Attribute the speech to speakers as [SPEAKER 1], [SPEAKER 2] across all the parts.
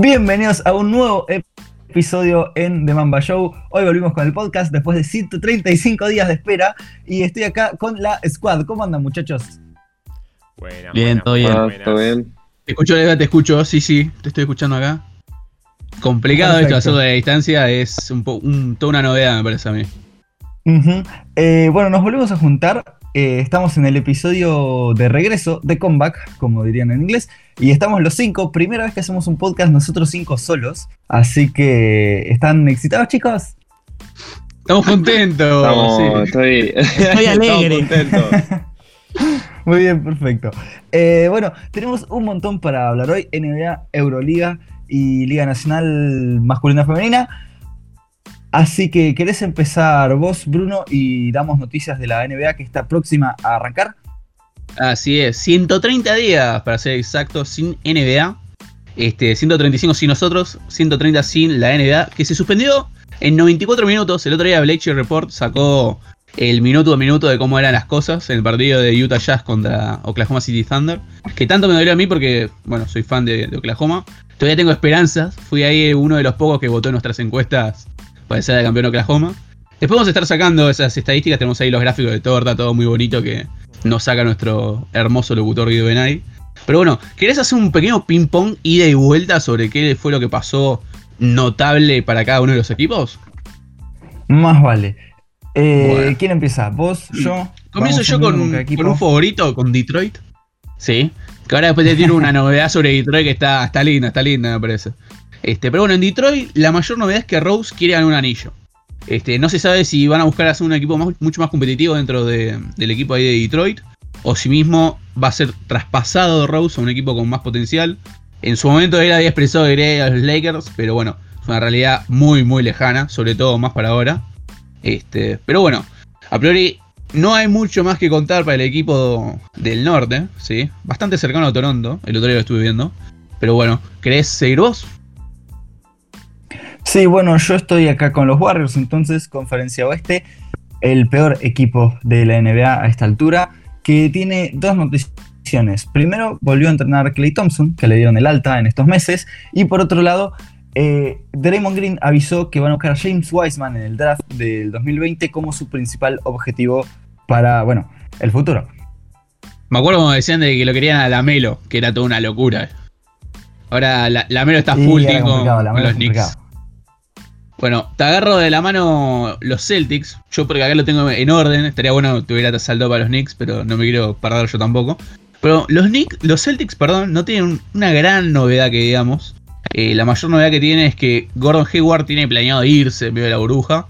[SPEAKER 1] Bienvenidos a un nuevo episodio en The Mamba Show. Hoy volvimos con el podcast después de 135 días de espera y estoy acá con la squad. ¿Cómo andan muchachos?
[SPEAKER 2] Buena,
[SPEAKER 3] Bien,
[SPEAKER 2] buena,
[SPEAKER 3] todo bien.
[SPEAKER 4] todo bien.
[SPEAKER 3] Te escucho, Lega, te escucho, sí, sí, te estoy escuchando acá. Complicado
[SPEAKER 1] Perfecto.
[SPEAKER 3] esto hacerlo de distancia, es un un- toda una novedad, me parece a mí.
[SPEAKER 1] Eh, bueno, nos volvemos a juntar. Eh, estamos en el episodio de regreso, de comeback, como dirían en inglés. Y estamos los cinco. Primera vez que hacemos un podcast nosotros cinco solos. Así que, ¿están excitados, chicos?
[SPEAKER 3] Estamos contentos.
[SPEAKER 4] Estamos,
[SPEAKER 3] sí.
[SPEAKER 4] estoy,
[SPEAKER 2] Estoy alegre.
[SPEAKER 4] Estamos contentos.
[SPEAKER 1] Muy bien, perfecto. Eh, bueno, tenemos un montón para hablar hoy. NBA, Euroliga y Liga Nacional Masculina Femenina. Así que, ¿querés empezar vos, Bruno, y damos noticias de la NBA que está próxima a arrancar?
[SPEAKER 3] Así es, 130 días para ser exacto sin NBA. Este, 135 sin nosotros, 130 sin la NBA, que se suspendió en 94 minutos. El otro día Bleacher Report sacó el minuto a minuto de cómo eran las cosas en el partido de Utah Jazz contra Oklahoma City Thunder. Que tanto me dolió a mí porque, bueno, soy fan de Oklahoma. Todavía tengo esperanzas. Fui ahí uno de los pocos que votó en nuestras encuestas para ser el campeón de Oklahoma. Después vamos a estar sacando esas estadísticas. Tenemos ahí los gráficos de torta, todo muy bonito que nos saca nuestro hermoso locutor Guido Benay. Pero bueno, ¿querés hacer un pequeño ping-pong ida y vuelta sobre qué fue lo que pasó notable para cada uno de los equipos?
[SPEAKER 1] Más vale. Eh,
[SPEAKER 3] Bueno.
[SPEAKER 1] ¿Quién empieza? ¿Vos? ¿Yo?
[SPEAKER 3] Comienzo yo con, con un favorito, con Detroit. Sí. Que ahora después te tiro una novedad sobre Detroit que está, está linda, está linda, me parece. Este, pero bueno, en Detroit la mayor novedad es que Rose quiere ganar un anillo. Este, no se sabe si van a buscar hacer un equipo mucho más competitivo dentro de- del equipo ahí de Detroit. O si mismo va a ser traspasado Rose a un equipo con más potencial. En su momento él había expresado que quería a los Lakers, pero bueno, es una realidad muy, muy lejana, sobre todo más para ahora. Este, pero bueno, a priori no hay mucho más que contar para el equipo del norte, ¿sí? Bastante cercano a Toronto, el otro día lo estuve viendo. Pero bueno, ¿querés seguir vos?
[SPEAKER 1] Sí, bueno, yo estoy acá con los Warriors, entonces, Conferencia Oeste, el peor equipo de la NBA a esta altura, que tiene dos noticiones. Primero, volvió a entrenar Clay Thompson, que le dieron el alta en estos meses, y por otro lado, eh, Draymond Green avisó que van a buscar a James Wiseman en el draft del 2020 como su principal objetivo para, bueno, el futuro.
[SPEAKER 3] Me acuerdo cuando decían de que lo querían a Lamelo, que era toda una locura. Ahora la, Lamelo está full con, con los Knicks. Bueno, te agarro de la mano los Celtics. Yo porque acá lo tengo en orden. Estaría bueno que tuviera saldo para los Knicks, pero no me quiero perder yo tampoco. Pero los Knicks, los Celtics, perdón, no tienen un- una gran novedad que digamos. Eh, la mayor novedad que tiene es que Gordon Hayward tiene planeado irse en medio de la burbuja.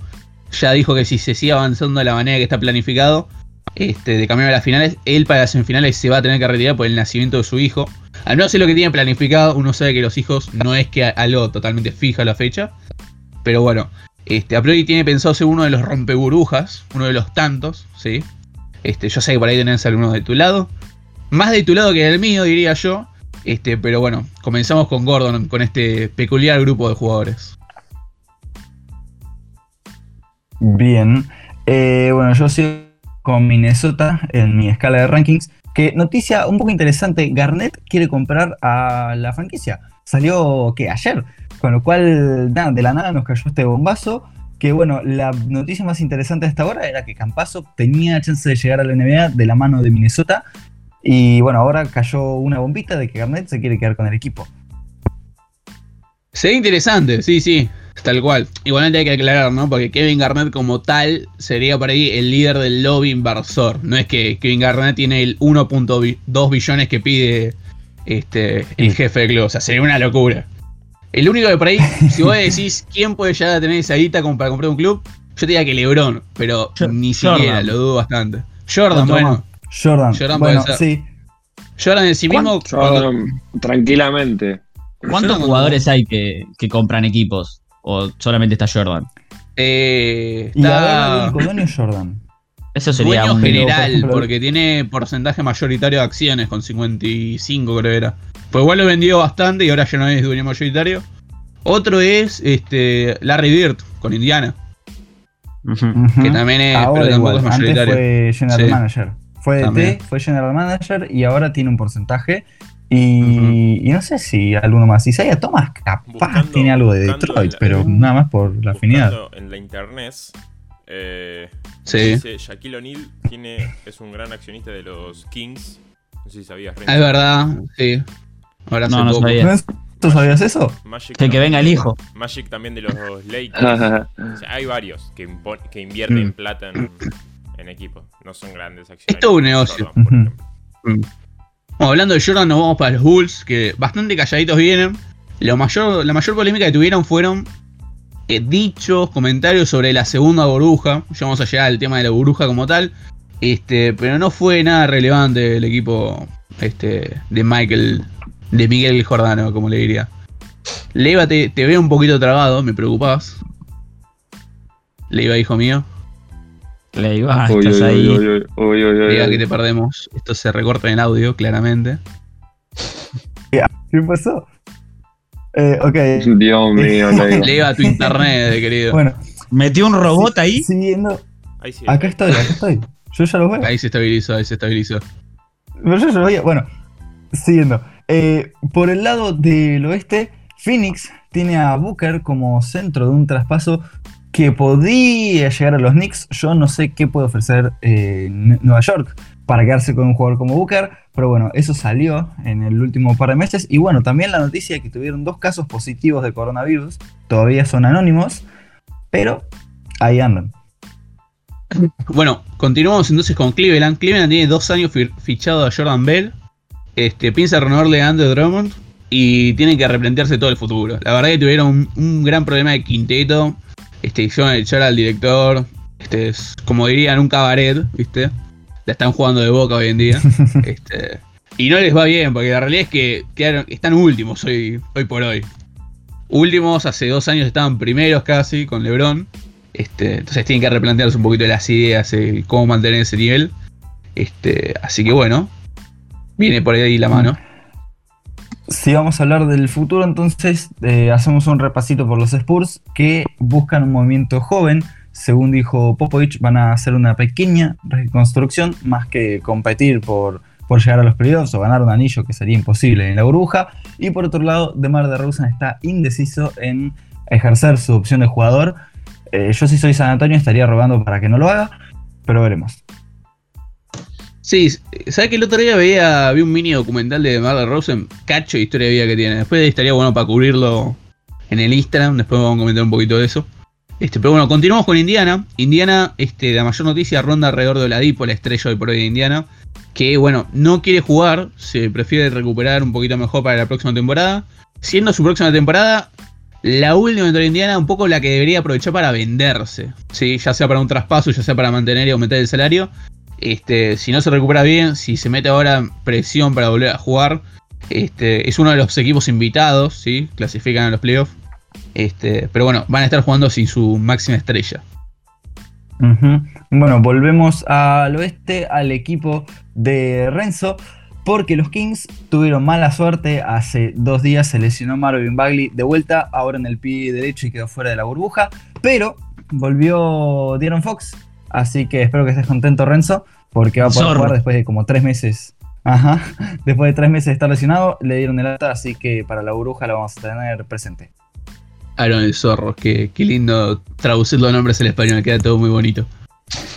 [SPEAKER 3] Ya dijo que si se sigue avanzando de la manera que está planificado, este, de camino a las finales, él para las semifinales se va a tener que retirar por el nacimiento de su hijo. Al menos es lo que tiene planificado. Uno sabe que los hijos no es que algo totalmente fija la fecha. Pero bueno, este, a tiene pensado ser uno de los rompeburbujas, uno de los tantos, ¿sí? Este, yo sé que por ahí tenés algunos de tu lado. Más de tu lado que del mío, diría yo. Este, pero bueno, comenzamos con Gordon, con este peculiar grupo de jugadores.
[SPEAKER 1] Bien. Eh, bueno, yo sigo con Minnesota en mi escala de rankings. Que noticia un poco interesante, Garnett quiere comprar a la franquicia. Salió que ayer, con lo cual nada, de la nada nos cayó este bombazo. Que bueno, la noticia más interesante hasta ahora era que Campazo tenía chance de llegar a la NBA de la mano de Minnesota. Y bueno, ahora cayó una bombita de que Garnett se quiere quedar con el equipo.
[SPEAKER 3] Sería interesante, sí, sí, tal cual. Igualmente hay que aclarar, ¿no? Porque Kevin Garnett como tal sería por ahí el líder del lobby inversor. No es que Kevin Garnett tiene el 1.2 billones que pide este, el jefe del club. O sea, sería una locura. El único que por ahí, si vos decís quién puede llegar a tener esa guita como para comprar un club, yo te diría que Lebron, pero ni
[SPEAKER 2] Jordan.
[SPEAKER 3] siquiera, lo dudo bastante. Jordan,
[SPEAKER 1] Otro
[SPEAKER 3] bueno.
[SPEAKER 1] más. Jordan.
[SPEAKER 3] Jordan
[SPEAKER 1] bueno,
[SPEAKER 3] puede ser.
[SPEAKER 1] sí.
[SPEAKER 3] Jordan en sí mismo. Cuando-
[SPEAKER 4] um, tranquilamente.
[SPEAKER 2] ¿Cuántos
[SPEAKER 3] Jordan,
[SPEAKER 2] jugadores hay que, que compran equipos? ¿O solamente está Jordan?
[SPEAKER 3] eh,
[SPEAKER 1] Y el
[SPEAKER 3] está
[SPEAKER 1] único dueño es Jordan.
[SPEAKER 2] Eso sería
[SPEAKER 3] dueño
[SPEAKER 2] un...
[SPEAKER 1] Pero, por
[SPEAKER 3] general, porque tiene porcentaje mayoritario de acciones, con 55 creo que era. Pues igual lo vendió bastante y ahora ya no es dueño mayoritario. Otro es este Larry Bird con Indiana, que también es,
[SPEAKER 1] Ahora
[SPEAKER 3] pero tampoco
[SPEAKER 1] igual,
[SPEAKER 3] es
[SPEAKER 1] antes
[SPEAKER 3] mayoritario.
[SPEAKER 1] fue general
[SPEAKER 3] Sí.
[SPEAKER 1] manager. Fue. DT, fue general manager y ahora tiene un porcentaje. Y, y no sé si alguno más. Isaiah Thomas capaz
[SPEAKER 5] Buscando-
[SPEAKER 1] tiene algo de Detroit,
[SPEAKER 5] la-
[SPEAKER 1] pero nada más por la afinidad.
[SPEAKER 5] En la internet, eh,
[SPEAKER 3] Sí.
[SPEAKER 5] dice Shaquille O'Neal tiene, es un gran accionista de los Kings. No sé si sabías, Renzo.
[SPEAKER 3] Ah, es verdad, sí. Ahora
[SPEAKER 2] No, no
[SPEAKER 3] poco.
[SPEAKER 2] sabía.
[SPEAKER 1] ¿No es- ¿Tú sabías eso?
[SPEAKER 5] Magic
[SPEAKER 2] Que, que venga el hijo.
[SPEAKER 5] Magic también de los Lakers. O sea, hay varios que, invierten
[SPEAKER 1] Mm.
[SPEAKER 5] plata en, en equipos. No son grandes acciones.
[SPEAKER 3] Es todo un negocio.
[SPEAKER 5] por.
[SPEAKER 3] Bueno, hablando de Jordan, nos vamos para los Bulls, que bastante calladitos vienen. Lo mayor, la mayor polémica que tuvieron fueron eh, dichos, comentarios sobre la segunda burbuja. Ya vamos a llegar al tema de la burbuja como tal. Este, pero no fue nada relevante el equipo este, de Michael, de Miguel Jordano, como le diría. Leiva, te, te veo un poquito trabado, me preocupás. Leiva, hijo mío.
[SPEAKER 2] Le digo,
[SPEAKER 4] Uy,
[SPEAKER 2] estás ahí.
[SPEAKER 3] Leiva, que te perdemos. Esto se recorta en el audio, claramente.
[SPEAKER 1] ¿Qué pasó? Eh, ok.
[SPEAKER 4] Dios mío, Leiva.
[SPEAKER 3] Leiva, tu internet, querido.
[SPEAKER 1] Bueno,
[SPEAKER 2] Metió un robot
[SPEAKER 1] si-
[SPEAKER 2] ahí.
[SPEAKER 1] Siguiendo.
[SPEAKER 5] Ahí sí.
[SPEAKER 1] Acá estoy, acá estoy. Yo ya lo veo.
[SPEAKER 3] Ahí se estabilizó, ahí se estabilizó.
[SPEAKER 1] Pero yo ya lo veía. Bueno, siguiendo. Eh, por el lado del oeste, Phoenix tiene a Booker como centro de un traspaso que podía llegar a los Knicks. Yo no sé qué puede ofrecer eh, Nueva York para quedarse con un jugador como Booker. Pero bueno, eso salió en el último par de meses. Y bueno, también la noticia de que tuvieron dos casos positivos de coronavirus. Todavía son anónimos. Pero ahí andan.
[SPEAKER 3] Bueno, continuamos entonces con Cleveland. Cleveland tiene dos años fi- fichado a Jordan Bell. Este, piensa renovarle a Andrew Drummond. Y tienen que replantearse todo el futuro. La verdad que tuvieron un, un gran problema de quinteto. Este, hicieron echar al director. Este, es, como dirían, un cabaret, ¿viste? La están jugando de boca hoy en día. este, y no les va bien, porque la realidad es que quedaron- están últimos hoy, hoy por hoy. Últimos, hace dos años estaban primeros casi con LeBron. Este, entonces tienen que replantearse un poquito las ideas, cómo mantener ese nivel. Este, así que bueno, viene por ahí la mano.
[SPEAKER 1] Si vamos a hablar del futuro, entonces eh, hacemos un repasito por los Spurs que buscan un movimiento joven. Según dijo Popovich, van a hacer una pequeña reconstrucción más que competir por, por llegar a los playoffs o ganar un anillo que sería imposible en la burbuja. Y por otro lado, DeMar DeRozan está indeciso en ejercer su opción de jugador. Eh, yo si soy San Antonio estaría rogando para que no lo haga, pero veremos.
[SPEAKER 3] Sí, ¿sabes que el otro día veía, un mini documental de Marlon Rosen? Cacho historia de vida que tiene. Después estaría bueno para cubrirlo en el Instagram. Después vamos a comentar un poquito de eso. Este, pero bueno, continuamos con Indiana. Indiana, este, la mayor noticia ronda alrededor de Oladipo, la estrella hoy por hoy de Indiana. Que bueno, no quiere jugar, se prefiere recuperar un poquito mejor para la próxima temporada. Siendo su próxima temporada la última dentro de Indiana, un poco la que debería aprovechar para venderse. ¿sí? Ya sea para un traspaso, ya sea para mantener y aumentar el salario. Este, si no se recupera bien, si se mete ahora presión para volver a jugar, este, es uno de los equipos invitados, ¿sí? clasifican a los playoffs. Este, pero bueno, van a estar jugando sin su máxima estrella.
[SPEAKER 1] Bueno, volvemos al oeste, al equipo de Renzo, porque los Kings tuvieron mala suerte. Hace dos días se lesionó Marvin Bagley de vuelta, ahora en el pie derecho y quedó fuera de la burbuja. Pero volvió Dieron Fox, así que espero que estés contento, Renzo, porque va a poder
[SPEAKER 2] Zorro.
[SPEAKER 1] jugar después de como tres meses. Ajá, después de tres meses de estar lesionado, le dieron el alta, así que para la burbuja la vamos a tener presente.
[SPEAKER 3] Aaron el Zorro, que, qué lindo traducir los nombres al español, queda todo muy bonito.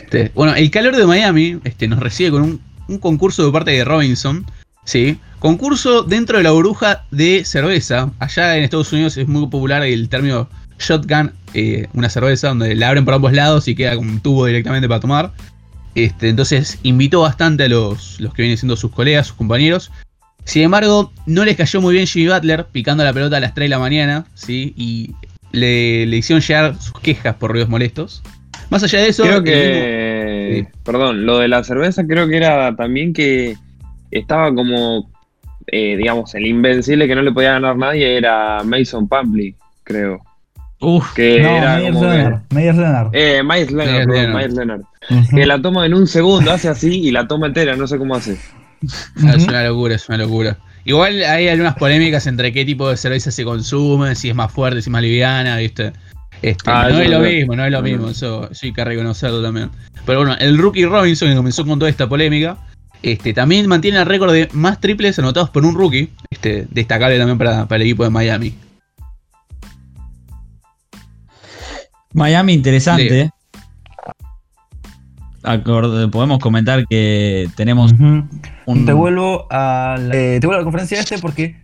[SPEAKER 3] Este, bueno, el calor de Miami este, nos recibe con un, un concurso de parte de Robinson. ¿sí? Concurso dentro de la burbuja de cerveza. Allá en Estados Unidos es muy popular el término shotgun, eh, una cerveza donde la abren por ambos lados y queda con un tubo directamente para tomar. Este, entonces invitó bastante a los, los que vienen siendo sus colegas, sus compañeros. Sin embargo, no les cayó muy bien Jimmy Butler picando la pelota a las 3 de la mañana, ¿sí? Y le, le hicieron llegar sus quejas por ruidos molestos. Más allá de eso,
[SPEAKER 4] Creo que.
[SPEAKER 3] Sí.
[SPEAKER 4] Perdón, lo de la cerveza creo que era también que estaba como. eh, digamos, el invencible que no le podía ganar nadie era Mason Pampley, creo.
[SPEAKER 2] Uf,
[SPEAKER 4] Que
[SPEAKER 1] no,
[SPEAKER 4] era como. que-
[SPEAKER 1] Leonard, Leonard.
[SPEAKER 4] eh, Miles Leonard,
[SPEAKER 3] Myers
[SPEAKER 4] perdón,
[SPEAKER 3] Leonard.
[SPEAKER 4] Myles Leonard. Que la toma en un segundo, hace así y la toma entera, no sé cómo hace.
[SPEAKER 3] Ah, es una locura, es una locura. Igual hay algunas polémicas entre qué tipo de cerveza se consume, si es más fuerte, si es más liviana, ¿viste? Este,
[SPEAKER 4] Ah,
[SPEAKER 3] no es lo mismo, no es lo
[SPEAKER 4] No,
[SPEAKER 3] mismo,
[SPEAKER 4] no.
[SPEAKER 3] eso sí hay que reconocerlo también. Pero bueno, el rookie Robinson que comenzó con toda esta polémica, Este, también mantiene el récord de más triples anotados por un rookie. Este, destacable también para, para el equipo de Miami.
[SPEAKER 2] Miami interesante. Acorde- podemos comentar que tenemos un...
[SPEAKER 1] Te vuelvo a la, eh, te vuelvo a la conferencia este porque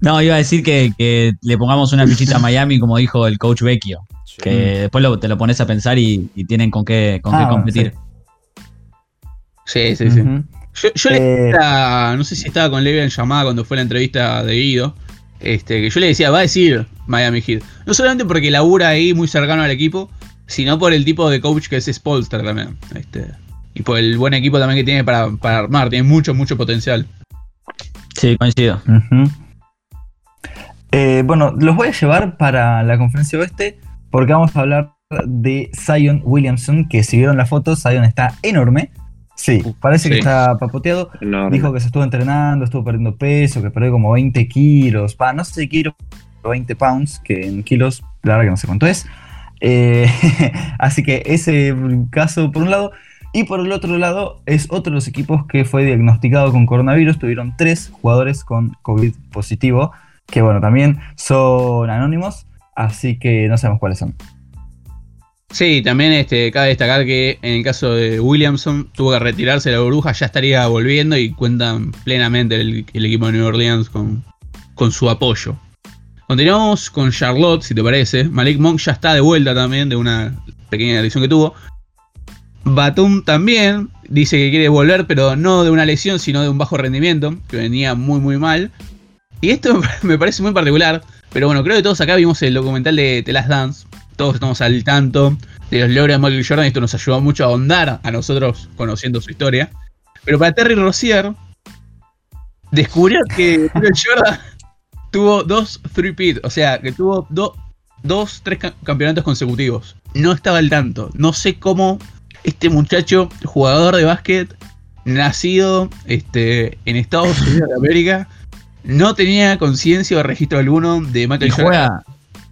[SPEAKER 2] No, iba a decir que, que le pongamos una fichita a Miami, como dijo el coach Vecchio.
[SPEAKER 5] Sí.
[SPEAKER 2] Que después lo- te lo pones a pensar y, y tienen con qué, con
[SPEAKER 1] Ah,
[SPEAKER 2] qué
[SPEAKER 1] bueno,
[SPEAKER 2] competir.
[SPEAKER 3] Sí, sí, sí. Yo, yo le
[SPEAKER 1] Eh,
[SPEAKER 3] decía, no sé si estaba con Levi en llamada cuando fue la entrevista de Guido, este, que yo le decía, va a decir Miami Heat. No solamente porque labura ahí muy cercano al equipo, sino por el tipo de coach que es Spolster también. Este, y por el buen equipo también que tiene para, para armar, tiene mucho, mucho potencial.
[SPEAKER 2] Sí, coincido.
[SPEAKER 1] Eh, bueno, los voy a llevar para la conferencia oeste porque vamos a hablar de Zion Williamson, que si vieron la foto, Zion está enorme. Sí, parece que está papoteado.
[SPEAKER 4] Enorme.
[SPEAKER 1] Dijo que se estuvo entrenando, estuvo perdiendo peso, que perdió como 20 kilos, pa, no sé si kilos, o 20 pounds, que en kilos, la verdad que no sé cuánto es. Eh, así que ese caso por un lado. Y por el otro lado, es otro de los equipos que fue diagnosticado con coronavirus. Tuvieron tres jugadores con COVID positivo, que bueno, también son anónimos, así que no sabemos cuáles son.
[SPEAKER 3] Sí, también este, cabe destacar que en el caso de Williamson tuvo que retirarse la burbuja, ya estaría volviendo y cuentan plenamente el, el equipo de New Orleans con, con su apoyo. Continuamos con Charlotte, si te parece. Malik Monk ya está de vuelta también de una pequeña lesión que tuvo. Batum también dice que quiere volver, pero no de una lesión, sino de un bajo rendimiento, que venía muy muy mal. Y esto me parece muy particular, pero bueno, creo que todos acá vimos el documental de The Last Dance. Todos estamos al tanto de los logros de Michael Jordan. y Esto nos ayudó mucho a ahondar a nosotros conociendo su historia. Pero para Terry Rozier, descubrió que Michael Jordan tuvo dos three-peat, o sea, que tuvo do- dos, tres ca- campeonatos consecutivos. No estaba al tanto. No sé cómo este muchacho, jugador de básquet, nacido este, en Estados Unidos de América, no tenía conciencia o registro alguno de
[SPEAKER 2] Y
[SPEAKER 3] Michael Jordan.
[SPEAKER 2] juega,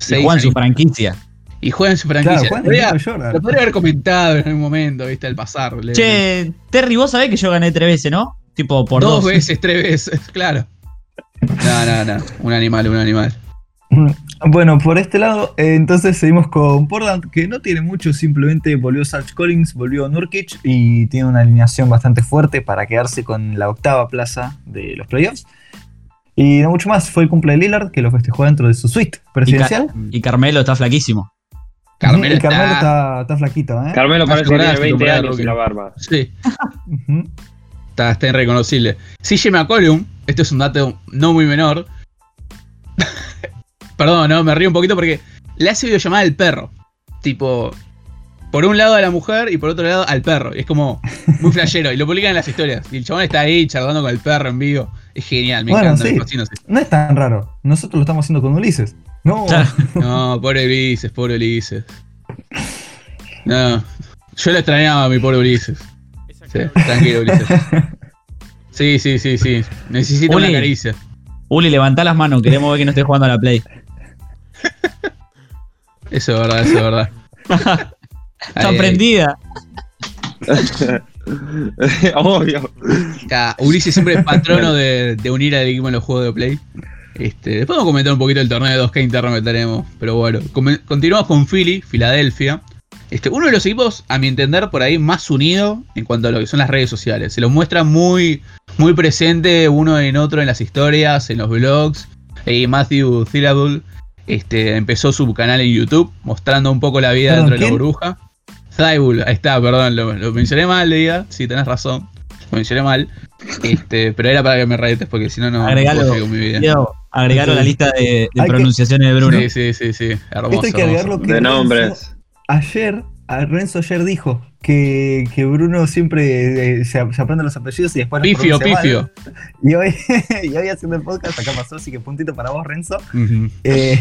[SPEAKER 2] y juega en su franquicia.
[SPEAKER 3] Y juega en su franquicia.
[SPEAKER 1] Claro,
[SPEAKER 3] Lo podría- lo haber comentado en algún momento, viste, al pasar.
[SPEAKER 2] Che, Terry, vos sabés que yo gané tres veces, ¿no? Tipo por
[SPEAKER 3] dos,
[SPEAKER 2] dos.
[SPEAKER 3] veces, tres veces, claro. No, no, no. Un animal, un animal.
[SPEAKER 1] Bueno, por este lado, eh, entonces seguimos con Portland, que no tiene mucho, simplemente volvió Sarge Collins, volvió Nurkic y tiene una alineación bastante fuerte para quedarse con la octava plaza de los playoffs. Y no mucho más, fue el cumple de Lillard, que lo festejó dentro de su suite
[SPEAKER 2] Y,
[SPEAKER 1] presidencial.
[SPEAKER 2] y Carmelo está flaquísimo.
[SPEAKER 3] Carmelo
[SPEAKER 1] y Carmelo
[SPEAKER 3] está-
[SPEAKER 1] está, está flaquito, ¿eh?
[SPEAKER 4] Carmelo parece que tiene
[SPEAKER 3] temporada,
[SPEAKER 4] 20
[SPEAKER 3] temporada,
[SPEAKER 4] años y la barba.
[SPEAKER 3] Sí. Está, está irreconocible. CJ McCollum, este es un dato no muy menor. Perdón, no, me río un poquito porque le hace videollamada al perro. Tipo, por un lado a la mujer y por otro lado al perro. Y es como muy flashero. Y lo publican en las historias. Y el chabón está ahí charlando con el perro en vivo. Es genial, me
[SPEAKER 1] Bueno,
[SPEAKER 3] encanta.
[SPEAKER 1] sí.
[SPEAKER 3] me.
[SPEAKER 1] No es tan raro, nosotros lo estamos haciendo con Ulises. No.
[SPEAKER 3] No, pobre Ulises, pobre Ulises. No, yo le extrañaba a mi pobre Ulises. Sí, tranquilo, Ulises. Sí, sí, sí, sí. Necesito
[SPEAKER 2] Uli.
[SPEAKER 3] una caricia.
[SPEAKER 2] Uli, levantá las manos, queremos ver que no estés jugando a la Play.
[SPEAKER 3] Eso es verdad, eso es verdad.
[SPEAKER 2] Está
[SPEAKER 3] Ahí,
[SPEAKER 2] prendida.
[SPEAKER 4] Obvio.
[SPEAKER 3] Ulises siempre es patrono de, de unir al equipo en los juegos de Play. Este, después vamos a comentar un poquito el torneo de 2K interno que tenemos. Pero bueno, continuamos con Philly, Filadelfia. Este, uno de los equipos, a mi entender, por ahí más unido en cuanto a lo que son las redes sociales. Se los muestra muy, muy presente uno en otro en las historias, en los blogs. Y Matthew Thilable este, empezó su canal en YouTube mostrando un poco la vida dentro de la
[SPEAKER 1] ¿quién?
[SPEAKER 3] burbuja. Thibault, ahí está, perdón, lo, lo mencioné mal, Leía. Sí, tenés razón. Lo mencioné mal. Este, pero era para que me retes porque si no, no
[SPEAKER 2] Agregalo.
[SPEAKER 3] puedo con mi vida.
[SPEAKER 2] Quiero agregarlo a la lista de, de
[SPEAKER 1] Hay que-
[SPEAKER 2] pronunciaciones de Bruno.
[SPEAKER 3] Sí, sí, sí, sí. Hermoso.
[SPEAKER 1] Esto hay que
[SPEAKER 3] hermoso.
[SPEAKER 1] agregarlo que
[SPEAKER 4] De nombres.
[SPEAKER 1] Ayer, a Renzo ayer dijo que, que Bruno siempre eh, se, aprende los apellidos y después los
[SPEAKER 3] Pifio,
[SPEAKER 1] pronuncia mal.
[SPEAKER 3] pifio.
[SPEAKER 1] Y hoy, y hoy haciendo el podcast, acá pasó, así que puntito para vos, Renzo. Eh,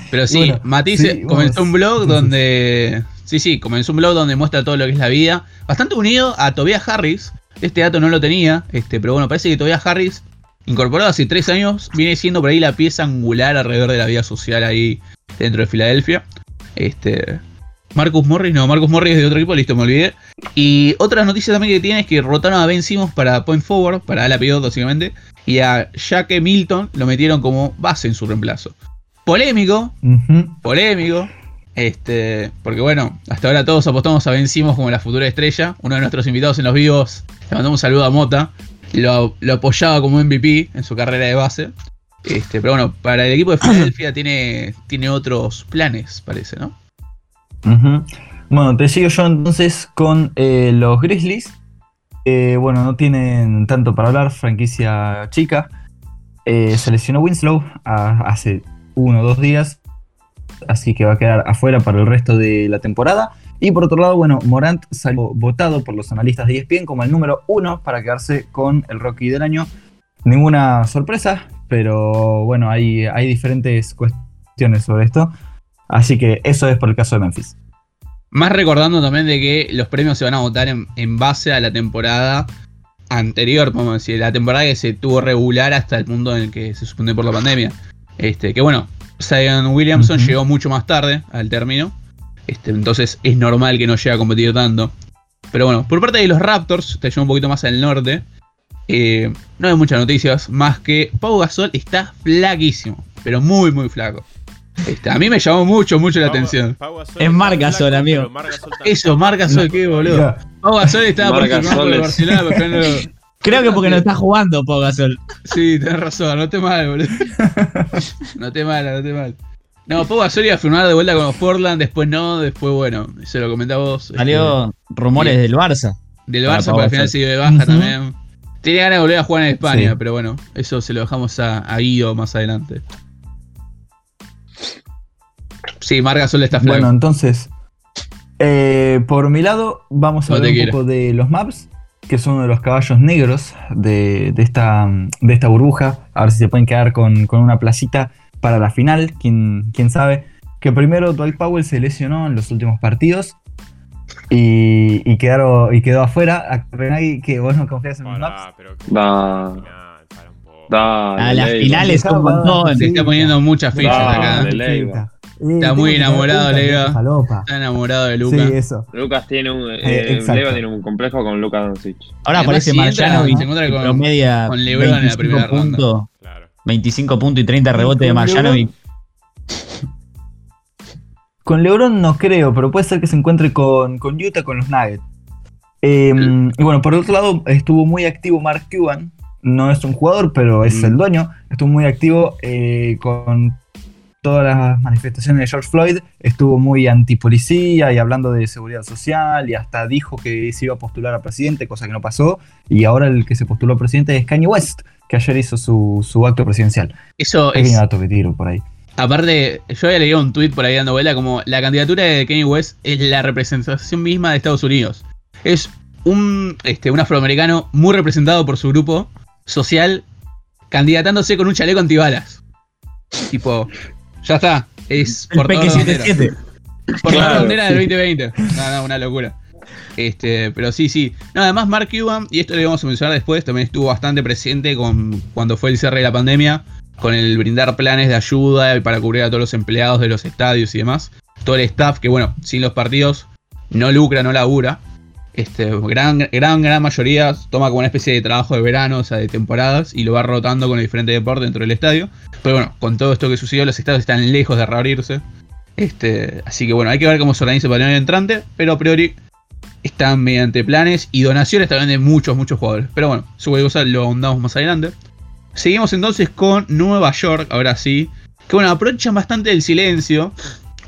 [SPEAKER 3] Pero sí,
[SPEAKER 1] Bueno,
[SPEAKER 3] Matisse
[SPEAKER 1] sí,
[SPEAKER 3] comenzó un blog donde. Sí, sí, comenzó un blog donde muestra todo lo que es la vida. Bastante unido a Tobias Harris. Este dato no lo tenía, este, pero bueno, parece que Tobias Harris, incorporado hace tres años, viene siendo por ahí la pieza angular alrededor de la vida social ahí dentro de Filadelfia. Este. Marcus Morris, no, Marcus Morris es de otro equipo, listo, me olvidé. Y otra noticia también que tiene es que rotaron a Ben Simmons para point forward, para la pivot básicamente, y a Jack Milton lo metieron como base en su reemplazo. Polémico, polémico. Este, porque bueno, hasta ahora todos apostamos a Ben Simmons como la futura estrella. Uno de nuestros invitados en los vivos, le mandamos un saludo a Mota, lo, lo apoyaba como MVP en su carrera de base. Este, pero bueno, para el equipo de Filadelfia tiene, tiene otros planes, parece, ¿no?
[SPEAKER 1] Bueno, te sigo yo entonces con eh, los Grizzlies. Bueno, no tienen tanto para hablar, franquicia chica. Eh, se lesionó Winslow hace uno o dos días, así que va a quedar afuera para el resto de la temporada. Y por otro lado, bueno, Morant salió votado por los analistas de ESPN como el número uno para quedarse con el Rocky del año. Ninguna sorpresa, pero bueno, hay diferentes cuestiones sobre esto. Así que eso es por el caso de Memphis.
[SPEAKER 3] Más recordando también de que los premios se van a votar en, en base a la temporada anterior, podemos decir, la temporada que se tuvo regular hasta el punto en el que se suspendió por la pandemia. Este, que bueno, Zion Williamson llegó mucho más tarde al término. Este, entonces es normal que no llegue a competir tanto. Pero bueno, por parte de los Raptors, te llevo un poquito más al norte. eh, no hay muchas noticias, más que Pau Gasol está flaquísimo, pero muy, muy flaco. Este, a mí me llamó mucho, mucho la
[SPEAKER 5] Pau-
[SPEAKER 3] atención.
[SPEAKER 5] Pau
[SPEAKER 2] Es
[SPEAKER 5] está
[SPEAKER 2] Marc
[SPEAKER 5] flaco,
[SPEAKER 2] Gasol, amigo.
[SPEAKER 3] Eso, Marc Gasol, qué boludo. Pau Gasol estaba por el Barcelona, pero no-
[SPEAKER 2] Creo que porque no está jugando Pau Gasol.
[SPEAKER 3] Sí, tenés razón, no te mal, boludo. No te mal, no te mal. No, Pau Gasol iba a firmar de vuelta con los Portland, después no, después bueno, se lo comentaba vos. este,
[SPEAKER 2] Salió rumores del Barça.
[SPEAKER 3] del Barça, pero al final dio de baja también. Tiene ganas de volver a jugar en España,
[SPEAKER 1] Sí.
[SPEAKER 3] pero bueno, eso se lo dejamos a, a Guido más adelante. Sí, Marc Gasol está flaco.
[SPEAKER 1] Bueno, entonces, eh, por mi lado, vamos a
[SPEAKER 3] No
[SPEAKER 1] hablar un
[SPEAKER 3] quiero.
[SPEAKER 1] poco de los maps, que son uno de los caballos negros de, de esta, de esta burbuja. A ver si se pueden quedar con, con una placita para la final, quién, quién sabe. Que primero Dwight Powell se lesionó en los últimos partidos y, y, quedaron, y quedó afuera. A Copenhague, que vos no confías en los maps.
[SPEAKER 5] Pará, pero para un poco.
[SPEAKER 4] Dale,
[SPEAKER 2] A las finales un montón.
[SPEAKER 3] se está poniendo muchas fichas acá.
[SPEAKER 4] Leiva.
[SPEAKER 3] Está muy enamorado, Leiva.
[SPEAKER 1] Falopa.
[SPEAKER 3] Está enamorado de
[SPEAKER 1] Sí,
[SPEAKER 3] Luca.
[SPEAKER 1] eso.
[SPEAKER 4] Lucas tiene un.
[SPEAKER 1] Eh,
[SPEAKER 4] Eh. Leiva tiene un complejo con Lucas Doncic.
[SPEAKER 2] Ahora aparece
[SPEAKER 3] si entra,
[SPEAKER 2] Marjanovic
[SPEAKER 3] se encuentra
[SPEAKER 2] y
[SPEAKER 3] con-
[SPEAKER 2] promedia
[SPEAKER 3] con LeBron en la
[SPEAKER 2] 25
[SPEAKER 3] primera ronda.
[SPEAKER 2] puntos,
[SPEAKER 5] Claro.
[SPEAKER 2] 25 puntos y 30 rebotes de Marjanovic.
[SPEAKER 1] Con LeBron no creo, pero puede ser que se encuentre con, con Utah, con los Nuggets. Eh, y bueno, por otro lado, estuvo muy activo Mark Cuban. No es un jugador, pero es
[SPEAKER 3] Mm.
[SPEAKER 1] el dueño. Estuvo muy activo eh, con todas las manifestaciones de George Floyd. Estuvo muy antipolicía y hablando de seguridad social. Y hasta dijo que se iba a postular a presidente, cosa que no pasó. Y ahora el que se postuló a presidente es Kanye West, que ayer hizo su, su acto presidencial.
[SPEAKER 3] Eso es.
[SPEAKER 1] Pequeño dato que tiro por ahí.
[SPEAKER 3] Aparte, yo había leído un tweet por ahí dando vuelta como la candidatura de Kanye West es la representación misma de Estados Unidos. Es un, este, un afroamericano muy representado por su grupo social, candidatándose con un chaleco antibalas. Tipo, ya está. Es
[SPEAKER 2] El
[SPEAKER 3] portador
[SPEAKER 2] Peque
[SPEAKER 3] de bandera.
[SPEAKER 2] 77.
[SPEAKER 3] Por la bandera del 2020. No, no, una locura. Este, pero sí, sí. No, además Mark Cuban, y esto lo vamos a mencionar después, también estuvo bastante presente con cuando fue el cierre de la pandemia, con el brindar planes de ayuda para cubrir a todos los empleados de los estadios y demás. Todo el staff que, bueno, sin los partidos no lucra, no labura. Este, gran, gran, gran mayoría toma como una especie de trabajo de verano, o sea, de temporadas, y lo va rotando con el diferente deporte dentro del estadio. Pero bueno, con todo esto que sucedió, los estadios están lejos de reabrirse. Este, así que bueno, hay que ver cómo se organiza el año entrante, pero a priori están mediante planes y donaciones también de muchos, muchos jugadores. Pero bueno, su cosa lo ahondamos más adelante. Seguimos entonces con Nueva York, ahora sí. Que bueno, aprovechan bastante el silencio.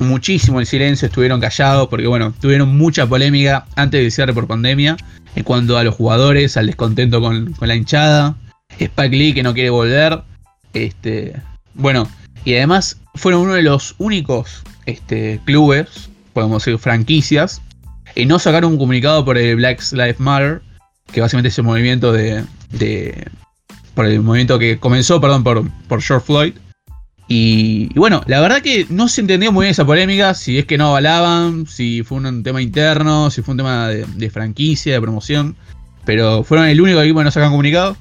[SPEAKER 3] Muchísimo el silencio, estuvieron callados porque bueno, tuvieron mucha polémica antes del cierre por pandemia. En cuanto a los jugadores, al descontento con, con la hinchada. Spike Lee que no quiere volver. Este. Bueno, y además fueron uno de los únicos este, clubes, podemos decir franquicias, en no sacar un comunicado por el Black Lives Matter, que básicamente es el movimiento de, de- por el movimiento que comenzó, perdón, por, por George Floyd. Y, bueno, la verdad que no se entendió muy bien esa polémica, si es que no avalaban, si fue un tema interno, si fue un tema de, franquicia, de promoción. Pero fueron el único equipo que no sacaron comunicado.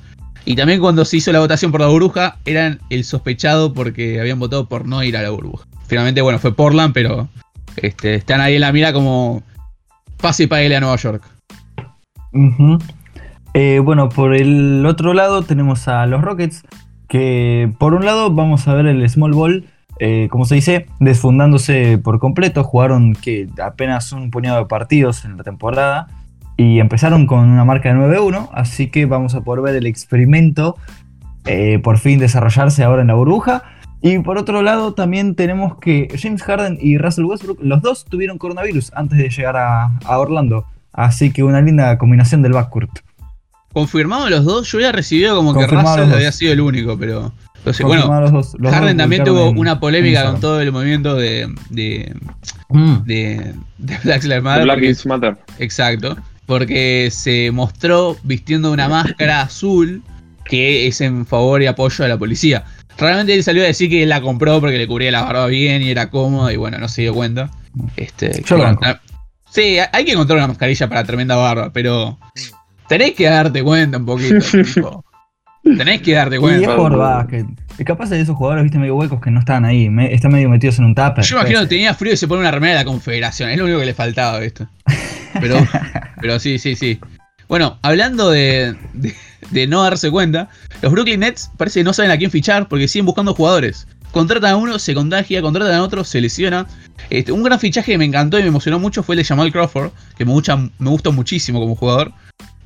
[SPEAKER 3] Y también cuando se hizo la votación por la burbuja, eran el sospechado porque habían votado por no ir a la burbuja. Finalmente, bueno, fue Portland, pero Este, están ahí en la mira como pase y pague a Nueva York.
[SPEAKER 1] Eh, bueno, por el otro lado tenemos a los Rockets, que por un lado vamos a ver el Small Ball, eh, como se dice, desfundándose por completo. Jugaron que apenas un puñado de partidos en la temporada y empezaron con una marca de 9-1, así que vamos a poder ver el experimento eh, por fin desarrollarse ahora en la burbuja. Y por otro lado también tenemos que James Harden y Russell Westbrook, los dos tuvieron coronavirus antes de llegar a, a Orlando. Así que una linda combinación del backcourt.
[SPEAKER 3] Confirmado los dos, yo había recibido como que Russell había sido el único, pero. sé, bueno,
[SPEAKER 1] los dos- los
[SPEAKER 3] Harden
[SPEAKER 1] dos
[SPEAKER 3] también tuvo
[SPEAKER 1] en-
[SPEAKER 3] una polémica
[SPEAKER 1] en
[SPEAKER 3] con todo el movimiento de. de.
[SPEAKER 1] Mm.
[SPEAKER 3] de, de Black Lives Matter.
[SPEAKER 4] Black
[SPEAKER 3] porque-
[SPEAKER 4] Matter.
[SPEAKER 3] Exacto. Porque se mostró vistiendo una máscara azul que es en favor y apoyo a la policía. Realmente él salió a decir que él la compró porque le cubría la barba bien y era cómoda y bueno, no se dio cuenta. Este,
[SPEAKER 1] Yo
[SPEAKER 3] que,
[SPEAKER 1] lo
[SPEAKER 3] bueno,
[SPEAKER 1] banco.
[SPEAKER 3] sí, hay que encontrar una mascarilla para tremenda barba, pero tenés que darte cuenta un poquito. tipo. Tenés que darte
[SPEAKER 1] Y es
[SPEAKER 3] cuenta.
[SPEAKER 1] por básquet. Es capaz de esos jugadores, viste, medio huecos que no estaban ahí. me- están medio metidos en un tupper.
[SPEAKER 3] Yo imagino que tenía frío y se pone una remera de la Confederación. Es lo único que le faltaba, ¿viste? Pero, pero sí, sí, sí. Bueno, hablando de, de- de no darse cuenta, los Brooklyn Nets parece que no saben a quién fichar porque siguen buscando jugadores. Contratan a uno, se contagia, contratan a otro, se lesiona. Este, un gran fichaje que me encantó y me emocionó mucho fue el de Jamal Crawford, que me gusta, me gusta muchísimo como jugador.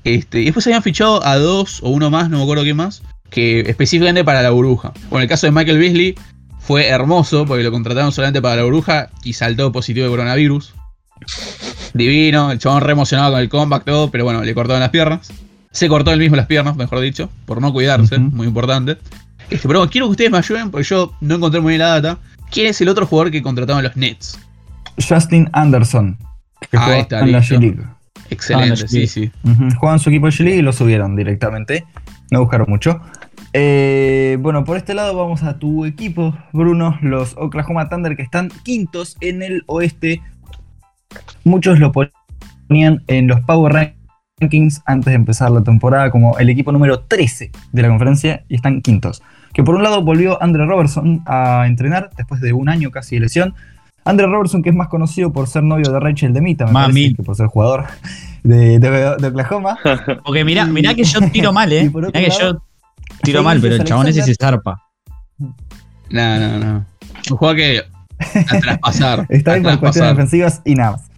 [SPEAKER 3] Este, y después habían fichado a dos o uno más, no me acuerdo qué más, que específicamente para la burbuja. Bueno, el caso de Michael Beasley fue hermoso porque lo contrataron solamente para la burbuja y saltó positivo de coronavirus. Divino, el chabón re emocionado con el comeback, todo, pero bueno, le cortaron las piernas. Se cortó él mismo las piernas, mejor dicho, por no cuidarse, muy importante. Este, pero bueno, quiero que ustedes me ayuden porque yo no encontré muy bien la data. ¿Quién es el otro jugador que contrataron los Nets?
[SPEAKER 1] Justin Anderson, que juega
[SPEAKER 3] está,
[SPEAKER 1] en la. G-League.
[SPEAKER 3] Excelente, sí,
[SPEAKER 2] sí.
[SPEAKER 1] Juegan su equipo de G-League y lo subieron directamente. No buscaron mucho. Eh, bueno, por este lado vamos a tu equipo, Bruno, los Oklahoma Thunder que están quintos en el oeste. Muchos lo ponían en los Power Rankings antes de empezar la temporada como el equipo número 13 de la conferencia y están quintos. Que por un lado volvió Andre Robertson a entrenar después de un año casi de lesión. Andre Robertson, que es más conocido por ser novio de Rachel Demita, me
[SPEAKER 2] Mami.
[SPEAKER 1] parece, que por ser jugador de, de- de Oklahoma.
[SPEAKER 2] Porque mirá, mirá que yo tiro mal, ¿eh? Mirá que
[SPEAKER 1] lado,
[SPEAKER 2] yo tiro mal, pero el chabón ese se zarpa.
[SPEAKER 3] No, no, no. Un juego que a traspasar.
[SPEAKER 1] Está bien por cuestiones defensivas y nada más.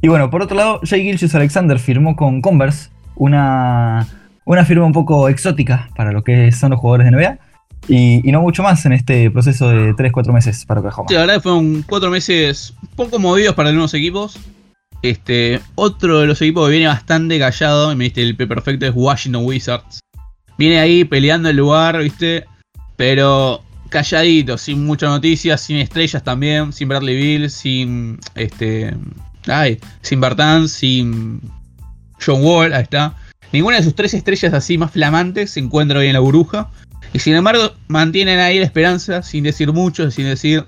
[SPEAKER 1] Y bueno, por otro lado, Jay Gilgis Alexander firmó con Converse una, una firma un poco exótica para lo que son los jugadores de NBA. Y, no mucho más en este proceso de 3-4 meses para Oklahoma.
[SPEAKER 3] Sí, la verdad que fueron cuatro meses un poco movidos para algunos equipos. Este, otro de los equipos que viene bastante callado, y me diste el perfecto, es Washington Wizards. Viene ahí peleando el lugar, ¿viste? Pero calladito, sin muchas noticias, sin estrellas también, sin Bradley Bill, sin este. Ay, sin Bartán, sin John Wall, ahí está. Ninguna de sus tres estrellas así más flamantes se encuentra hoy en la burbuja. Y sin embargo, mantienen ahí la esperanza, sin decir mucho, sin decir.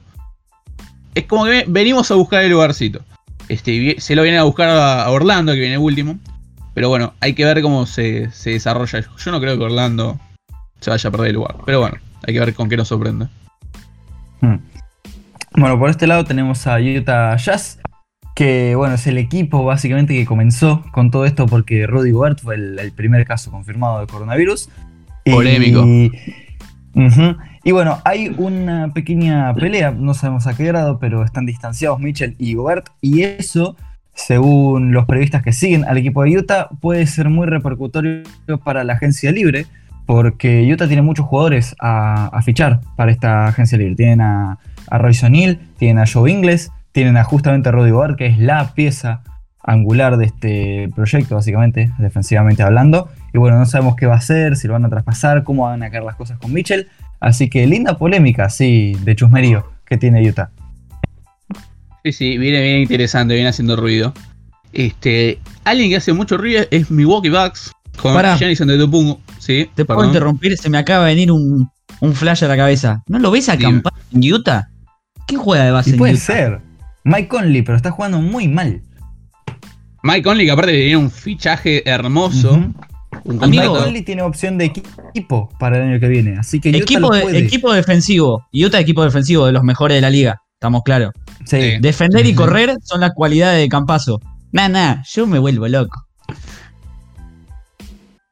[SPEAKER 3] Es como que venimos a buscar el lugarcito. Este, se lo vienen a buscar a Orlando, que viene último. Pero bueno, hay que ver cómo se, se desarrolla. Yo no creo que Orlando se vaya a perder el lugar. Pero bueno, hay que ver con qué nos sorprende.
[SPEAKER 1] Mm. Bueno, por este lado tenemos a Utah Jazz, que bueno, es el equipo básicamente que comenzó con todo esto porque Rudy Gobert fue el primer caso confirmado de coronavirus. Y-
[SPEAKER 3] Polémico.
[SPEAKER 1] Y bueno, hay una pequeña pelea, no sabemos a qué grado, pero están distanciados Mitchell y Gobert, y eso, según los periodistas que siguen al equipo de Utah, puede ser muy repercutorio para la agencia libre, porque Utah tiene muchos jugadores a, a fichar para esta agencia libre. Tienen a, a Royce tienen a Joe Ingles, tienen a justamente a Rudy Gobert, que es la pieza angular de este proyecto, básicamente, defensivamente hablando. Y bueno, no sabemos qué va a hacer, si lo van a traspasar, cómo van a caer las cosas con Mitchell. Así que linda polémica, sí, de chusmerío que tiene Utah.
[SPEAKER 3] Sí, sí, viene bien interesante, viene haciendo ruido. Este, alguien que hace mucho ruido es Milwaukee Bucks con
[SPEAKER 2] Pará.
[SPEAKER 3] Giannis Antetokounmpo. Sí,
[SPEAKER 2] Te puedo interrumpir, se me acaba de venir un, un flash a la cabeza. ¿No lo ves acampar en Utah? ¿Quién juega de base
[SPEAKER 1] Y
[SPEAKER 2] en
[SPEAKER 1] puede
[SPEAKER 2] Utah?
[SPEAKER 1] ser. Mike Conley, pero está jugando muy mal.
[SPEAKER 3] Mike Conley, que aparte tiene un fichaje hermoso. Un
[SPEAKER 2] Amigo.
[SPEAKER 1] Conley tiene opción de equipo para el año que viene. Así que Utah
[SPEAKER 2] Equipo,
[SPEAKER 1] lo
[SPEAKER 2] de-
[SPEAKER 1] puede.
[SPEAKER 2] equipo defensivo. Utah equipo defensivo de los mejores de la liga. estamos claros.
[SPEAKER 1] Sí.
[SPEAKER 3] Sí.
[SPEAKER 2] Defender y correr son las cualidades de Campazo. Nah, nah, yo me vuelvo loco.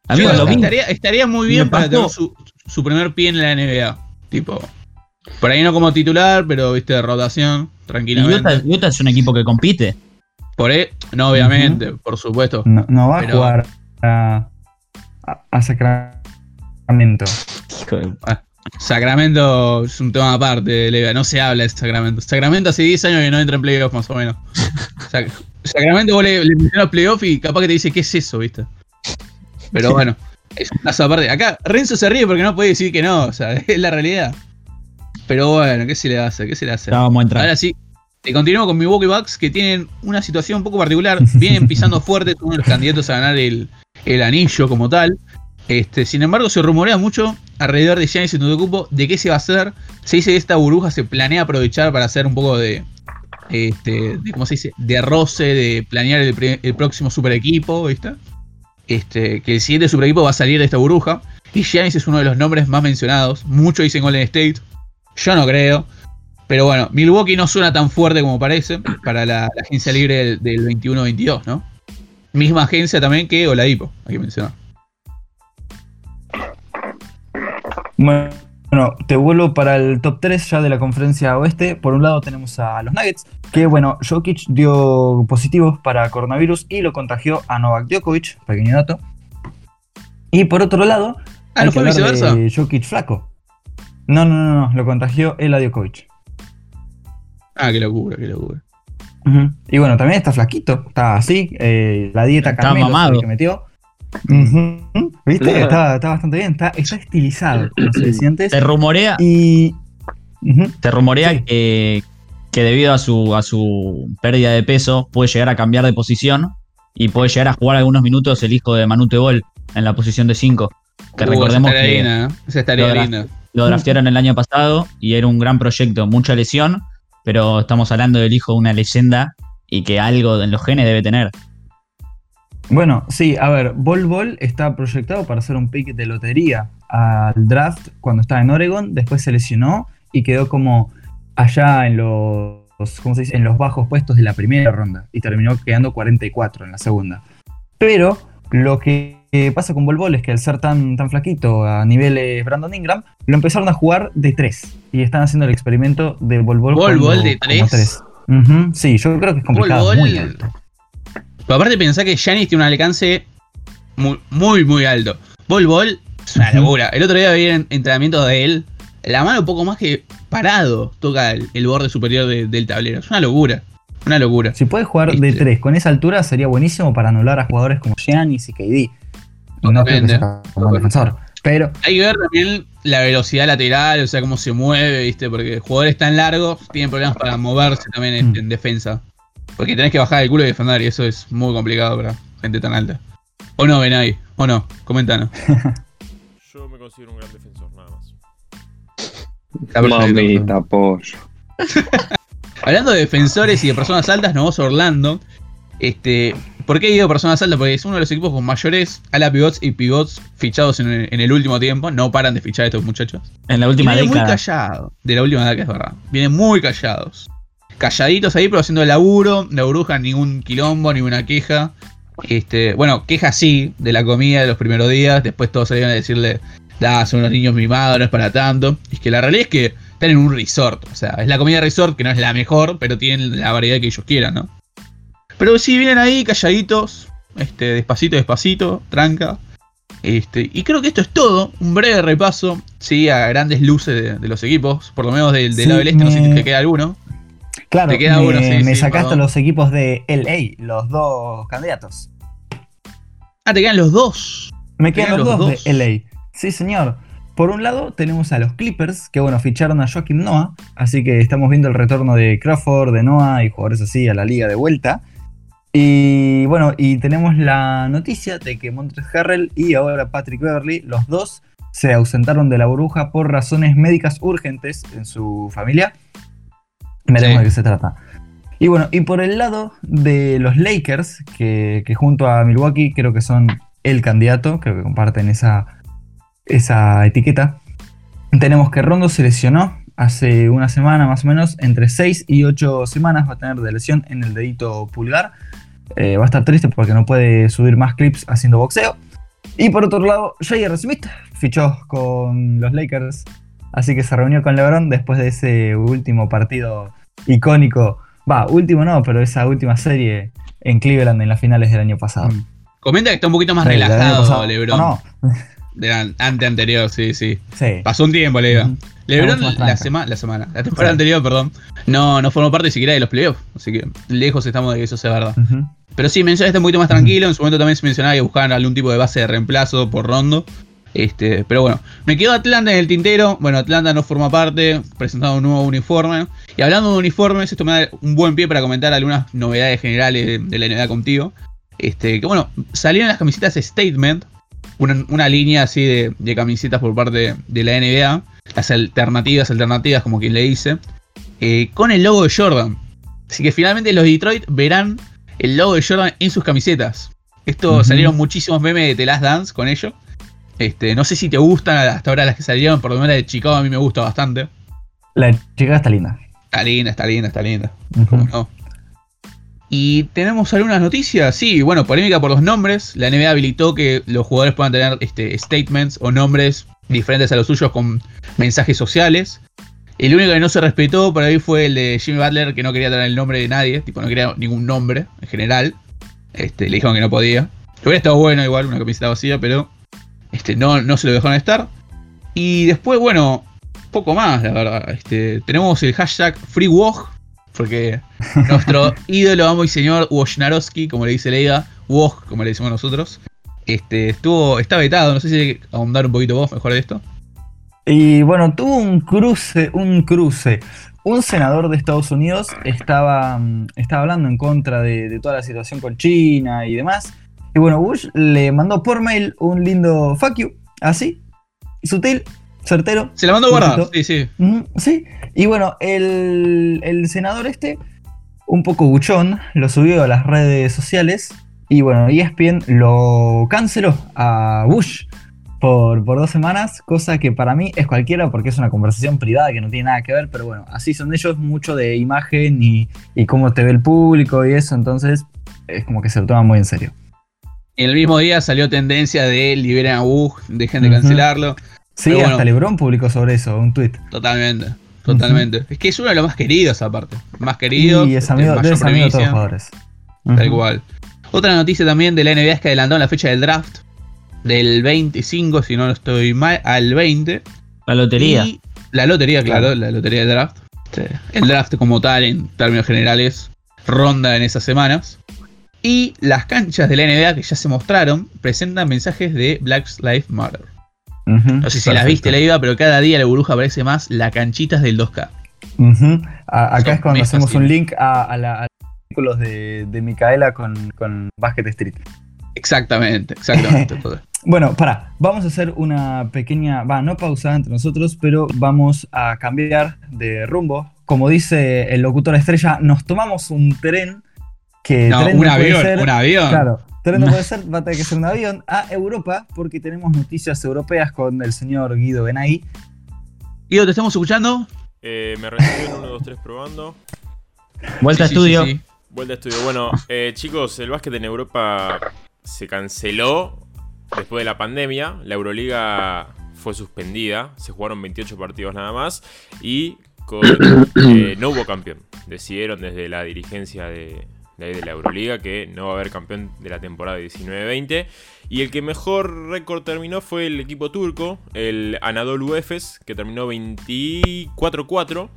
[SPEAKER 2] Amigo, lo
[SPEAKER 3] estaría, estaría muy bien
[SPEAKER 2] Me
[SPEAKER 3] para tener su, su primer pie en la NBA. Tipo, por ahí no como titular, pero viste de rotación,
[SPEAKER 2] Y
[SPEAKER 3] tranquilamente.
[SPEAKER 2] Utah, Utah es un equipo que compite.
[SPEAKER 3] Por ahí, no, obviamente, por supuesto.
[SPEAKER 1] No, no va
[SPEAKER 3] Pero-
[SPEAKER 1] a jugar a, a, a Sacramento.
[SPEAKER 2] Hijo de-
[SPEAKER 3] Sacramento es un tema aparte, Lega, no se habla de Sacramento. Sacramento hace 10 años que no entra en playoff, más o menos. Sac- Sacramento vos le, le mencionas playoff y capaz que te dice, ¿qué es eso, viste? Pero bueno, es un caso aparte. Acá Renzo se ríe porque no puede decir que no, o sea, es la realidad. Pero bueno, ¿qué se le hace? ¿Qué se le hace?
[SPEAKER 2] Vamos a entrar.
[SPEAKER 3] Ahora sí, te continúo con Milwaukee Bucks que tienen una situación un poco particular. Vienen pisando fuerte, son uno de los candidatos a ganar el, el anillo como tal. Este, sin embargo, se rumorea mucho alrededor de Giannis Antetokounmpo de qué se va a hacer. Se dice que esta burbuja se planea aprovechar para hacer un poco de, este, ¿cómo se dice? De roce, de planear el, próximo super equipo. Este, que el siguiente super equipo va a salir de esta burbuja. Y Giannis es uno de los nombres más mencionados. Muchos dicen Golden State. Yo no creo. Pero bueno, Milwaukee no suena tan fuerte como parece para la, la agencia libre del, del 21-22, ¿no? Misma agencia también que Oladipo, hay que mencionar.
[SPEAKER 1] Bueno, te vuelvo para el top 3 ya de la conferencia oeste. Por un lado tenemos a los Nuggets, que bueno, Jokic dio positivos para coronavirus y lo contagió a Novak Djokovic, pequeño dato. Y por otro lado,
[SPEAKER 3] Ah,
[SPEAKER 1] hay
[SPEAKER 3] ¿no
[SPEAKER 1] que
[SPEAKER 3] fue
[SPEAKER 1] hablar
[SPEAKER 3] viceversa?
[SPEAKER 1] de Jokic flaco. No, no, no, no, lo contagió él a Djokovic.
[SPEAKER 3] Ah, qué locura, qué locura.
[SPEAKER 1] Y bueno, también está flaquito, está así, eh, la dieta
[SPEAKER 2] Está
[SPEAKER 1] Carmelo
[SPEAKER 2] mamado.
[SPEAKER 1] que metió. Ujú. ¿Viste? Está, está bastante bien, está, está estilizado, decía antes.
[SPEAKER 2] Se rumorea,
[SPEAKER 1] Y. Ujú.
[SPEAKER 2] se rumorea
[SPEAKER 1] Sí.
[SPEAKER 2] que, que debido a su, a su pérdida de peso puede llegar a cambiar de posición y puede llegar a jugar algunos minutos el hijo de Manu Tebol en la posición de 5. Que
[SPEAKER 3] Uh,
[SPEAKER 2] recordemos
[SPEAKER 3] esa
[SPEAKER 2] que
[SPEAKER 3] ¿eh? Esa estaría
[SPEAKER 2] lo
[SPEAKER 3] linda.
[SPEAKER 2] lo draftearon el año pasado y era un gran proyecto, mucha lesión, pero estamos hablando del hijo de una leyenda y que algo en los genes debe tener.
[SPEAKER 1] Bueno, sí, a ver, Bol Bol está proyectado para hacer un pick de lotería al draft cuando estaba en Oregon, después se lesionó y quedó como allá en los, ¿cómo se dice? En los bajos puestos de la primera ronda y terminó quedando 44 en la segunda. Pero lo que eh, pasa con Bol Bol es que al ser tan, tan flaquito a niveles Brandon Ingram, lo empezaron a jugar de 3 y están haciendo el experimento de Bol Bol.
[SPEAKER 3] ¿Bol Bol de
[SPEAKER 1] como
[SPEAKER 3] tres?
[SPEAKER 1] tres. Ujú, Sí, yo creo que es complicado,
[SPEAKER 3] Bol Bol-
[SPEAKER 1] muy alto.
[SPEAKER 3] Pero aparte pensá que Giannis tiene un alcance muy, muy, muy alto. Bol Bol es una locura. El otro día vi en entrenamientos de él. La mano un poco más que parado toca el, el borde superior de- del tablero. Es una locura. Una locura.
[SPEAKER 1] Si puede jugar de
[SPEAKER 3] Este.
[SPEAKER 1] 3 con esa altura sería buenísimo para anular a jugadores como Giannis y KD. Y no creo que
[SPEAKER 3] Totalmente.
[SPEAKER 1] sea un buen defensor. Pero
[SPEAKER 3] Hay que ver también la velocidad lateral, o sea, cómo se mueve, ¿viste? Porque jugadores tan largos tienen problemas para moverse también en,
[SPEAKER 1] Mm.
[SPEAKER 3] en defensa. Porque tenés que bajar el culo y defender, y eso es muy complicado para gente tan alta. ¿O no, Benay? ¿O no? Coméntanos.
[SPEAKER 5] Yo me considero un gran defensor, nada más.
[SPEAKER 4] Mamita, pollo.
[SPEAKER 3] Hablando de defensores y de personas altas, nos vamos a Orlando. Este, ¿Por qué digo personas altas? Porque es uno de los equipos con mayores ala pivots y pivots fichados en el, en el último tiempo. No paran de fichar a estos muchachos.
[SPEAKER 2] En la última
[SPEAKER 3] vienen muy
[SPEAKER 2] década.
[SPEAKER 3] callados. De la última década, es verdad. Vienen muy callados. Calladitos ahí, pero haciendo el laburo. No brujan ningún quilombo, ninguna queja. Este, bueno, queja sí de la comida de los primeros días. Después todos salieron a decirle, da, son unos niños mimados, no es para tanto. Es que la realidad es que están en un resort. O sea, es la comida resort que no es la mejor, pero tienen la variedad que ellos quieran, ¿no? Pero sí, vienen ahí calladitos. Este, despacito, despacito, tranca. Este, y creo que esto es todo. Un breve repaso, sí, a grandes luces de, de los equipos. Por lo menos del, del
[SPEAKER 1] Sí,
[SPEAKER 3] lado del este, no sé si te queda alguno.
[SPEAKER 1] claro,
[SPEAKER 3] Te queda
[SPEAKER 1] me,
[SPEAKER 3] uno, sí,
[SPEAKER 1] me
[SPEAKER 3] sí,
[SPEAKER 1] sacaste
[SPEAKER 3] perdón.
[SPEAKER 1] los equipos de LA, los dos candidatos.
[SPEAKER 3] Ah, te quedan los dos.
[SPEAKER 1] Me
[SPEAKER 3] Quedan
[SPEAKER 1] quedan los,
[SPEAKER 3] los
[SPEAKER 1] dos,
[SPEAKER 3] dos.
[SPEAKER 1] de LA. Sí, señor. Por un lado tenemos a los Clippers, que bueno, ficharon a Joaquim Noah, así que estamos viendo el retorno de Crawford, de Noah y jugadores así a la liga de vuelta. Y bueno, y tenemos la noticia de que Montrezl Harrell y ahora Patrick Beverly, los dos se ausentaron de la burbuja por razones médicas urgentes en su familia. Veremos
[SPEAKER 3] Sí.
[SPEAKER 1] de qué se trata. Y bueno, y por el lado de los Lakers, que, que junto a Milwaukee creo que son el candidato, creo que comparten esa, esa etiqueta, tenemos que Rondo se lesionó hace una semana más o menos, entre 6 y 8 semanas va a tener de lesión en el dedito pulgar. Eh, va a estar triste porque no puede subir más clips haciendo boxeo. Y por otro lado, J.R. Smith fichó con los Lakers, así que se reunió con LeBron después de ese último partido icónico. Va, último no, pero esa última serie en Cleveland en las finales del año pasado.
[SPEAKER 3] Mm. Comenta que está un poquito más
[SPEAKER 1] Del
[SPEAKER 3] relajado
[SPEAKER 1] pasado.
[SPEAKER 3] LeBron.
[SPEAKER 1] No,
[SPEAKER 3] De an- ante anterior, sí, sí.
[SPEAKER 1] sí.
[SPEAKER 3] Pasó un tiempo, le digo. LeBron la, sema- la semana, la temporada
[SPEAKER 1] Sí.
[SPEAKER 3] anterior, perdón, no, no formó parte siquiera de los playoffs. Así que lejos estamos de que eso sea verdad.
[SPEAKER 1] Ujú.
[SPEAKER 3] Pero sí, menciona este un poquito más tranquilo. En su momento también se mencionaba que buscaban algún tipo de base de reemplazo por rondo. Este, pero bueno, me quedó Atlanta en el tintero. Bueno, Atlanta no forma parte, presentado un nuevo uniforme. Y hablando de uniformes, esto me da un buen pie para comentar algunas novedades generales de, de la NBA contigo. Este, que bueno, salieron las camisetas Statement, una, una línea así de, de camisetas por parte de la NBA, las alternativas, alternativas, como quien le dice, eh, con el logo de Jordan. Así que finalmente los Detroit verán el logo de Jordan en sus camisetas. Esto salieron muchísimos memes de The Last Dance con ello. Este, no sé si te gustan hasta ahora las que salieron, por lo menos la de Chicago a mí me gusta bastante.
[SPEAKER 1] La chica está linda.
[SPEAKER 3] Está linda, está linda, está linda.
[SPEAKER 1] Ujú.
[SPEAKER 3] ¿Cómo no? Y tenemos algunas noticias. Sí, bueno, polémica por los nombres. La NBA habilitó que los jugadores puedan tener este, statements o nombres diferentes a los suyos con mensajes sociales. El único que no se respetó por ahí fue el de Jimmy Butler, que no quería tener el nombre de nadie, tipo, no quería ningún nombre en general. Este, le dijeron que no podía. Que hubiera estado bueno igual, una camiseta vacía, pero este, no, no se lo dejaron estar. Y después, bueno, poco más, la verdad. Este, tenemos el hashtag FreeWog, porque nuestro ídolo, amo y señor Wojnarowski, como le dice Leida, Woj, como le decimos nosotros, este, estuvo, está vetado. No sé si ahondar un poquito vos mejor de esto.
[SPEAKER 1] Y bueno, tuvo un cruce, un cruce. Un senador de Estados Unidos estaba, mm, estaba hablando en contra de, de toda la situación con China y demás. Y bueno, Bush le mandó por mail un lindo fuck you, así, sutil, certero.
[SPEAKER 3] Se la mandó a guardar, sí, sí.
[SPEAKER 1] Sí, y bueno, el, el senador este, un poco buchón, lo subió a las redes sociales y bueno, ESPN lo canceló a Bush por, por dos semanas, cosa que para mí es cualquiera porque es una conversación privada que no tiene nada que ver, pero bueno, así son ellos, mucho de imagen y, y cómo te ve el público y eso, entonces es como que se lo toman muy en serio.
[SPEAKER 3] El mismo día salió tendencia de liberen a Bug, dejen de cancelarlo.
[SPEAKER 1] Sí,
[SPEAKER 3] bueno.
[SPEAKER 1] hasta Lebron publicó sobre eso, un tweet.
[SPEAKER 3] Totalmente, totalmente. Es que es uno de los más queridos aparte. Más querido.
[SPEAKER 1] Y es amigo,
[SPEAKER 3] de
[SPEAKER 1] amigo de todos los jugadores.
[SPEAKER 3] Tal
[SPEAKER 1] Ujú.
[SPEAKER 3] cual. Otra noticia también de la NBA es que adelantaron la fecha del draft. Del 25, si no lo estoy mal, al 20.
[SPEAKER 2] La lotería.
[SPEAKER 3] Y la lotería, claro, la lotería del draft. Este, El draft como tal, en términos generales, ronda en esas semanas. Y las canchas de la NBA que ya se mostraron presentan mensajes de Black Lives Matter. No sé si las
[SPEAKER 1] perfecto.
[SPEAKER 3] viste, la iba, pero cada día la burbuja aparece más la canchitas del 2K.
[SPEAKER 1] Ujú. A- acá
[SPEAKER 3] Son
[SPEAKER 1] es cuando hacemos un link a, a la- a los artículos de, de Micaela con, con Basket Street.
[SPEAKER 3] Exactamente, exactamente. todo.
[SPEAKER 1] Bueno, para, vamos a hacer una pequeña, va, no pausada entre nosotros, pero vamos a cambiar de rumbo. Como dice el locutor estrella, nos tomamos un tren que
[SPEAKER 3] No,
[SPEAKER 1] tren
[SPEAKER 3] un
[SPEAKER 1] no puede
[SPEAKER 3] avión,
[SPEAKER 1] ser-
[SPEAKER 3] un avión.
[SPEAKER 1] Claro, tren no puede ser, va a tener que ser un avión a Europa porque tenemos noticias europeas con el señor Guido Benay.
[SPEAKER 3] Guido, ¿te estamos escuchando?
[SPEAKER 5] Eh, me reciben 1, 2, 3 probando.
[SPEAKER 2] Vuelta
[SPEAKER 3] Sí,
[SPEAKER 2] a
[SPEAKER 3] sí,
[SPEAKER 2] estudio.
[SPEAKER 3] sí.
[SPEAKER 5] Vuelta a estudio. Bueno, eh, chicos, el básquet en Europa se canceló después de la pandemia. La Euroliga fue suspendida. Se jugaron 28 partidos nada más. Y eh, no hubo campeón. Decidieron desde la dirigencia de, de la Euroliga que no va a haber campeón de la temporada 19-20. Y el que mejor récord terminó fue el equipo turco, el Anadolu Efes, que terminó 24-4.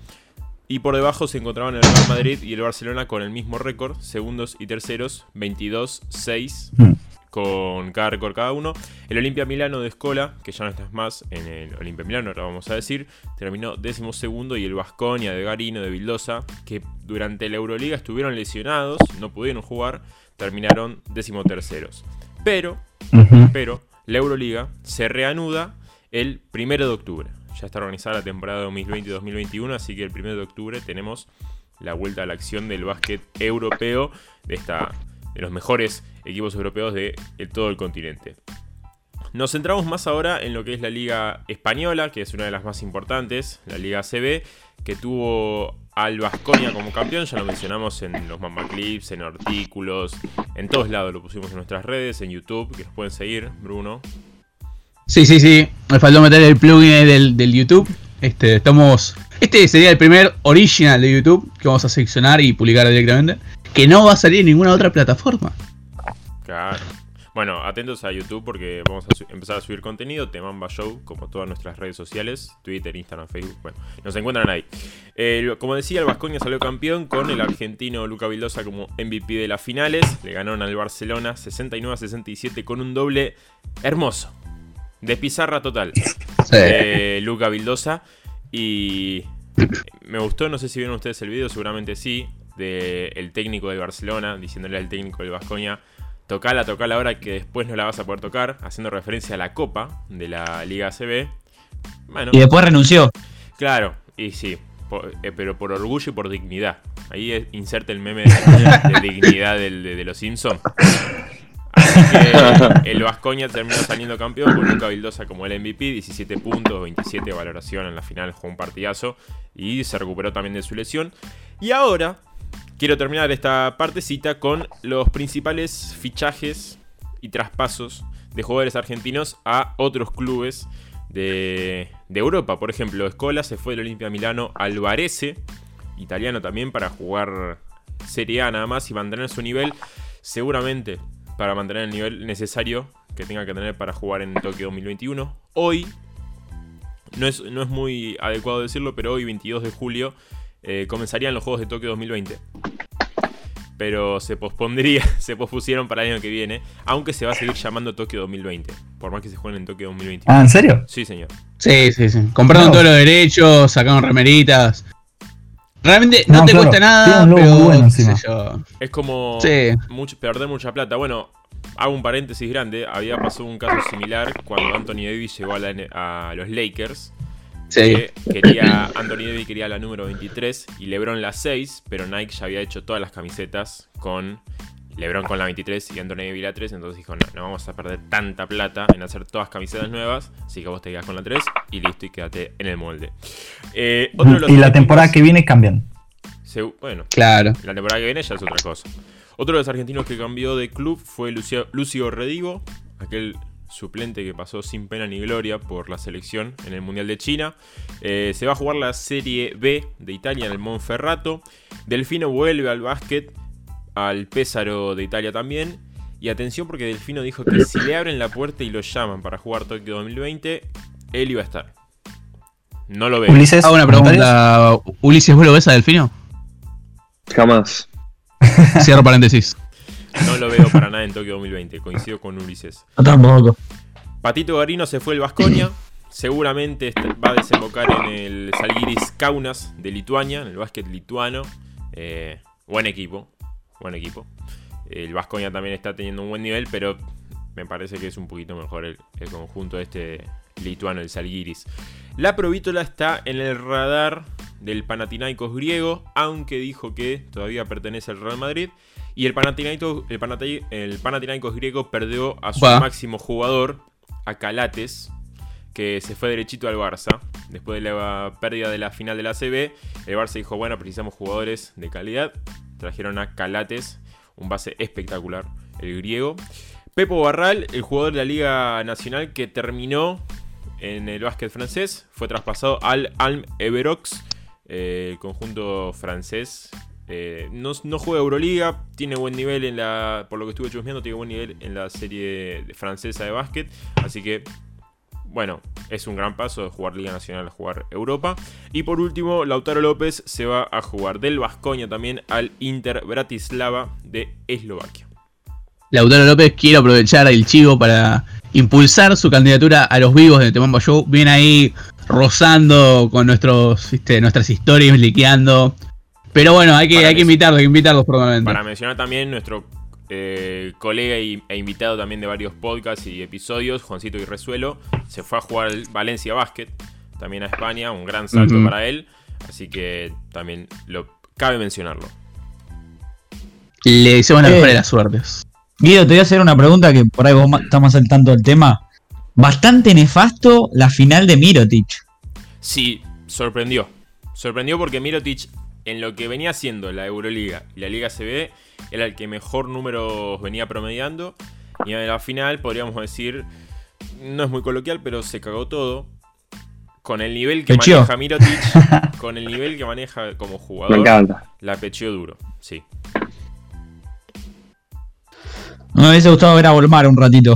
[SPEAKER 5] Y por debajo se encontraban el Real Madrid y el Barcelona con el mismo récord, segundos y terceros, 22-6,
[SPEAKER 1] Mm.
[SPEAKER 5] con cada récord cada uno. El Olimpia Milano de Escola, que ya no estás más en el Olimpia Milano, ahora vamos a decir, terminó décimo segundo y el Vasconia de Garino de Vildosa, que durante la Euroliga estuvieron lesionados, no pudieron jugar, terminaron décimo terceros. Pero pero la Euroliga se reanuda el 1 de octubre. Ya está organizada la temporada 2020-2021, así que el 1 de octubre tenemos la vuelta a la acción del básquet europeo, de, esta, de los mejores equipos europeos de el- todo el continente. nos centramos más ahora en lo que es la Liga Española, que es una de las más importantes, la Liga CB, que tuvo al Vasconia como campeón, ya lo mencionamos en los Mamba Clips, en artículos, en todos lados lo pusimos en nuestras redes, en YouTube, que nos pueden seguir, Bruno.
[SPEAKER 3] Sí, sí, sí. Me faltó meter el plugin del, del YouTube. Este, estamos. Este sería el primer original de YouTube que vamos a seleccionar y publicar directamente. Que no va a salir en ninguna otra plataforma.
[SPEAKER 5] Claro. Bueno, atentos a YouTube porque vamos a empezar a subir contenido, Temamba Show, como todas nuestras redes sociales, Twitter, Instagram, Facebook, bueno, nos encuentran ahí. Como decía, el Vascoña salió campeón con el argentino Luca Vildosa como MVP de las finales, le ganaron al Barcelona 69 a 67 con un doble hermoso, de pizarra total, de Luca Vildosa y me gustó, no sé si vieron ustedes el video, seguramente sí, del técnico del Barcelona, diciéndole al técnico del Vascoña, tocala, tocala ahora que después no la vas a poder tocar, haciendo referencia a la Copa de la Liga ACB. Bueno,
[SPEAKER 2] Y después renunció.
[SPEAKER 5] claro, y sí, eh, pero por orgullo y por dignidad. Ahí es- inserte el meme de, de dignidad del- de, de los Simpsons. Que el Vascoña terminó saliendo campeón con Luca Vildosa como el MVP, 17 puntos, 27 de valoración en la final, jugó un partidazo y se recuperó también de su lesión. Y ahora quiero terminar esta partecita con los principales fichajes y traspasos de jugadores argentinos a otros clubes de, de Europa. Por ejemplo, Escola se fue del Olimpia Milano al Varese, italiano también, para jugar Serie A nada más y mantener su nivel, seguramente para mantener el nivel necesario que tenga que tener para jugar en Tokio 2021. Hoy, no es, no es muy adecuado decirlo, pero hoy, 22 de julio, eh, comenzarían los Juegos de Tokio 2020. Pero se pospondría, se pospusieron para el año que viene, aunque se va a seguir llamando Tokio 2020, por más que se jueguen en Tokio 2021.
[SPEAKER 1] Ah, ¿en serio?
[SPEAKER 5] Sí, señor.
[SPEAKER 3] Sí, sí, sí. Compraron
[SPEAKER 1] No.
[SPEAKER 3] todos los derechos, sacaron remeritas. Realmente no,
[SPEAKER 1] No,
[SPEAKER 3] te
[SPEAKER 1] claro,
[SPEAKER 3] cuesta nada,
[SPEAKER 1] un
[SPEAKER 3] pero
[SPEAKER 1] bueno encima.
[SPEAKER 3] yo.
[SPEAKER 5] Es como
[SPEAKER 3] Sí.
[SPEAKER 5] mucho- perder mucha plata. Bueno, hago un paréntesis grande. Había pasado un caso similar cuando Anthony Davis llegó a, la N- a los Lakers.
[SPEAKER 3] Sí.
[SPEAKER 5] que quería, Anthony Davis quería la número 23 y LeBron la 6, pero Nike ya había hecho todas las camisetas con LeBron con la 23 y Anthony Davis la 3. Entonces dijo: No, no vamos a perder tanta plata en hacer todas camisetas nuevas. Así que vos te quedás con la 3 y listo, y quédate en el molde. Eh, otro de los
[SPEAKER 1] Y la temporada que viene cambian.
[SPEAKER 5] Bueno,
[SPEAKER 3] Claro.
[SPEAKER 5] la temporada que viene ya es otra cosa. Otro de los argentinos que cambió de club fue Lucio, Lucio Redivo, aquel suplente que pasó sin pena ni gloria por la selección en el Mundial de China. Eh, se va a jugar la Serie B de Italia en el Monferrato. Delfino vuelve al básquet, al Pésaro de Italia también. Y atención porque Delfino dijo que si le abren la puerta y lo llaman para jugar Tokio 2020, él iba a estar. No lo veo.
[SPEAKER 1] Ulises.
[SPEAKER 3] Hago una pregunta. Ulises, ¿vos lo ves a Delfino?
[SPEAKER 4] Jamás.
[SPEAKER 3] Cierro paréntesis.
[SPEAKER 5] No lo veo para nada en Tokio 2020. Coincido con Ulises.
[SPEAKER 2] Yo tampoco.
[SPEAKER 5] Patito Garino se fue el Vasconia. Seguramente va a desembocar en el Salgiris Kaunas de Lituania, en el básquet lituano. Eh, buen equipo, buen equipo. El Vasconia también está teniendo un buen nivel, pero me parece que es un poquito mejor el, el conjunto este lituano, el Salgiris. La Provítola está en el radar del Panathinaikos griego, aunque dijo que todavía pertenece al Real Madrid. Y el Panathinaikos, el Panathi- el Panathinaikos griego perdió a su máximo jugador, a Calates, que se fue derechito al Barça. Después de la pérdida de la final de la CB, el Barça dijo, bueno, precisamos jugadores de calidad. Trajeron a Calates, un base espectacular, el griego. Pepo Barral, el jugador de la Liga Nacional que terminó en el básquet francés, fue traspasado al Alm Everox, eh, el conjunto francés. Eh, no, no juega Euroliga, tiene buen nivel en la. Por lo que estuve chusmeando, tiene buen nivel en la serie francesa de básquet. Así que, bueno, es un gran paso de jugar Liga Nacional a jugar Europa. Y por último, Lautaro López se va a jugar del Vascoña también al Inter Bratislava de Eslovaquia.
[SPEAKER 3] Lautaro López quiere aprovechar el chivo para impulsar su candidatura a los vivos de Temamba Show. Viene ahí rozando con nuestros, viste, nuestras historias, liqueando. Pero bueno, hay que,
[SPEAKER 5] Para
[SPEAKER 3] hay que
[SPEAKER 5] que-
[SPEAKER 3] invitarlos, hay que invitarlos probablemente.
[SPEAKER 5] Para mencionar también nuestro eh, colega y- e invitado también de varios podcasts y episodios, Juancito Irresuelo, se fue a jugar al Valencia Basket, también a España, un gran salto para él, así que también lo cabe mencionarlo.
[SPEAKER 3] Le deseamos la
[SPEAKER 2] Eh.
[SPEAKER 3] mejor de las suertes.
[SPEAKER 2] Guido, te voy a hacer una pregunta que por ahí vos estás más al tanto del tema. bastante nefasto la final de Mirotic.
[SPEAKER 5] Sí, sorprendió. Sorprendió porque Mirotic, en lo que venía haciendo la Euroliga y la Liga CB, era el que mejor números venía promediando. Y en la final, podríamos decir, no es muy coloquial, pero se cagó todo. Con el nivel que maneja Mirotic, con el nivel que maneja como
[SPEAKER 4] Me
[SPEAKER 5] jugador,
[SPEAKER 4] encanta.
[SPEAKER 5] la pecheó duro. Sí.
[SPEAKER 2] Me hubiese gustado ver a Volmar un ratito.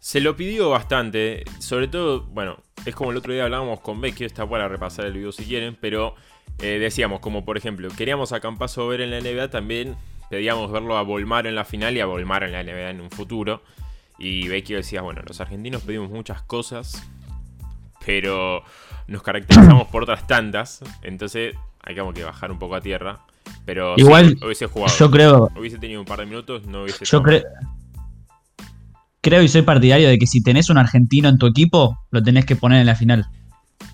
[SPEAKER 5] Se lo pidió bastante, sobre todo, bueno, es como el otro día hablábamos con Becky, está para repasar el video si quieren, pero eh, decíamos, como por ejemplo, queríamos a Campazo ver en la NBA, también pedíamos verlo a Volmar en la final y a Volmar en la NBA en un futuro. Y Becky decía, bueno, los argentinos pedimos muchas cosas, pero nos caracterizamos por otras tantas, entonces hay como que bajar un poco a tierra. Pero
[SPEAKER 2] Igual,
[SPEAKER 5] hubiese jugado,
[SPEAKER 2] Yo creo,
[SPEAKER 5] hubiese tenido un par de minutos, no hubiese
[SPEAKER 2] yo creo, creo y soy partidario de que si tenés un argentino en tu equipo, lo tenés que poner en la final.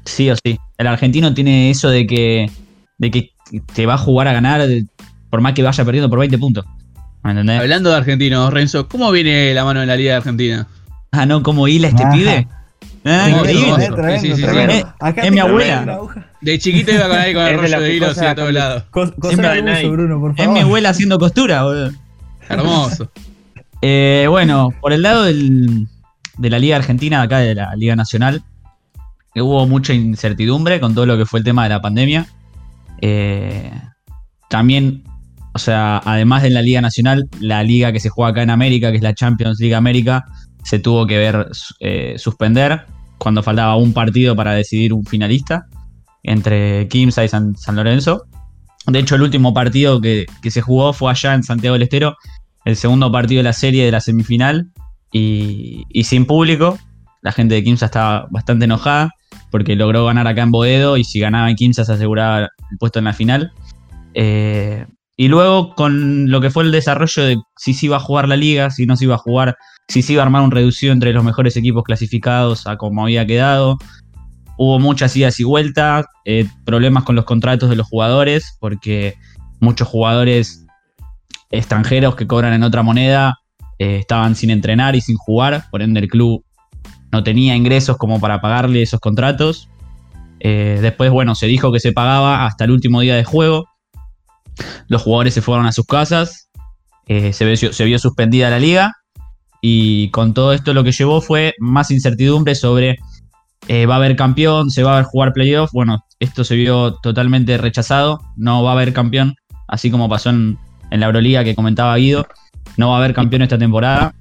[SPEAKER 2] Sí o sí. El argentino tiene eso de que, de que te va a jugar a ganar por más que vaya perdiendo por 20 puntos. ¿Me entendés?
[SPEAKER 3] Hablando de argentinos, Renzo, ¿cómo viene la mano en la Liga de Argentina?
[SPEAKER 2] Ah, no, como hila este
[SPEAKER 1] Ajá.
[SPEAKER 2] pibe. Ah, increíble.
[SPEAKER 3] Sí, sí, sí,
[SPEAKER 2] Es mi abuela.
[SPEAKER 3] De chiquito iba con ahí con el rollo de hilo
[SPEAKER 4] cosa
[SPEAKER 3] así a todos lados.
[SPEAKER 2] Es mi abuela haciendo costura, boludo.
[SPEAKER 3] Hermoso.
[SPEAKER 2] Eh, bueno, por el lado del- de la Liga Argentina, acá de la Liga Nacional, hubo mucha incertidumbre con todo lo que fue el tema de la pandemia. Eh, también, o sea, además de la Liga Nacional, la liga que se juega acá en América, que es la Champions League América, se tuvo que ver eh, suspender cuando faltaba un partido para decidir un finalista entre Kimsa y San, Lorenzo. De hecho, el último partido que, que se jugó fue allá en Santiago del Estero, el segundo partido de la serie de la semifinal y sin público. La gente de Kimsa estaba bastante enojada porque logró ganar acá en Boedo y si ganaba en Kimsa se aseguraba el puesto en la final. Eh, y luego con lo que fue el desarrollo de si se iba a jugar la liga, si no se iba a jugar, si se iba a armar un reducido entre los mejores equipos clasificados a como había quedado. Hubo muchas idas y vueltas, eh, problemas con los contratos de los jugadores, porque muchos jugadores extranjeros que cobran en otra moneda eh, estaban sin entrenar y sin jugar, por ende el club no tenía ingresos como para pagarle esos contratos. Eh, después, bueno, se dijo que se pagaba hasta el último día de juego. Los jugadores se fueron a sus casas, eh, se, vio, suspendida la liga y con todo esto lo que llevó fue más incertidumbre sobre eh, va a haber campeón, se va a haber jugar playoff. Bueno, esto se vio totalmente rechazado, no va a haber campeón, así como pasó en, en la Euroliga que comentaba Guido, no va a haber campeón esta temporada,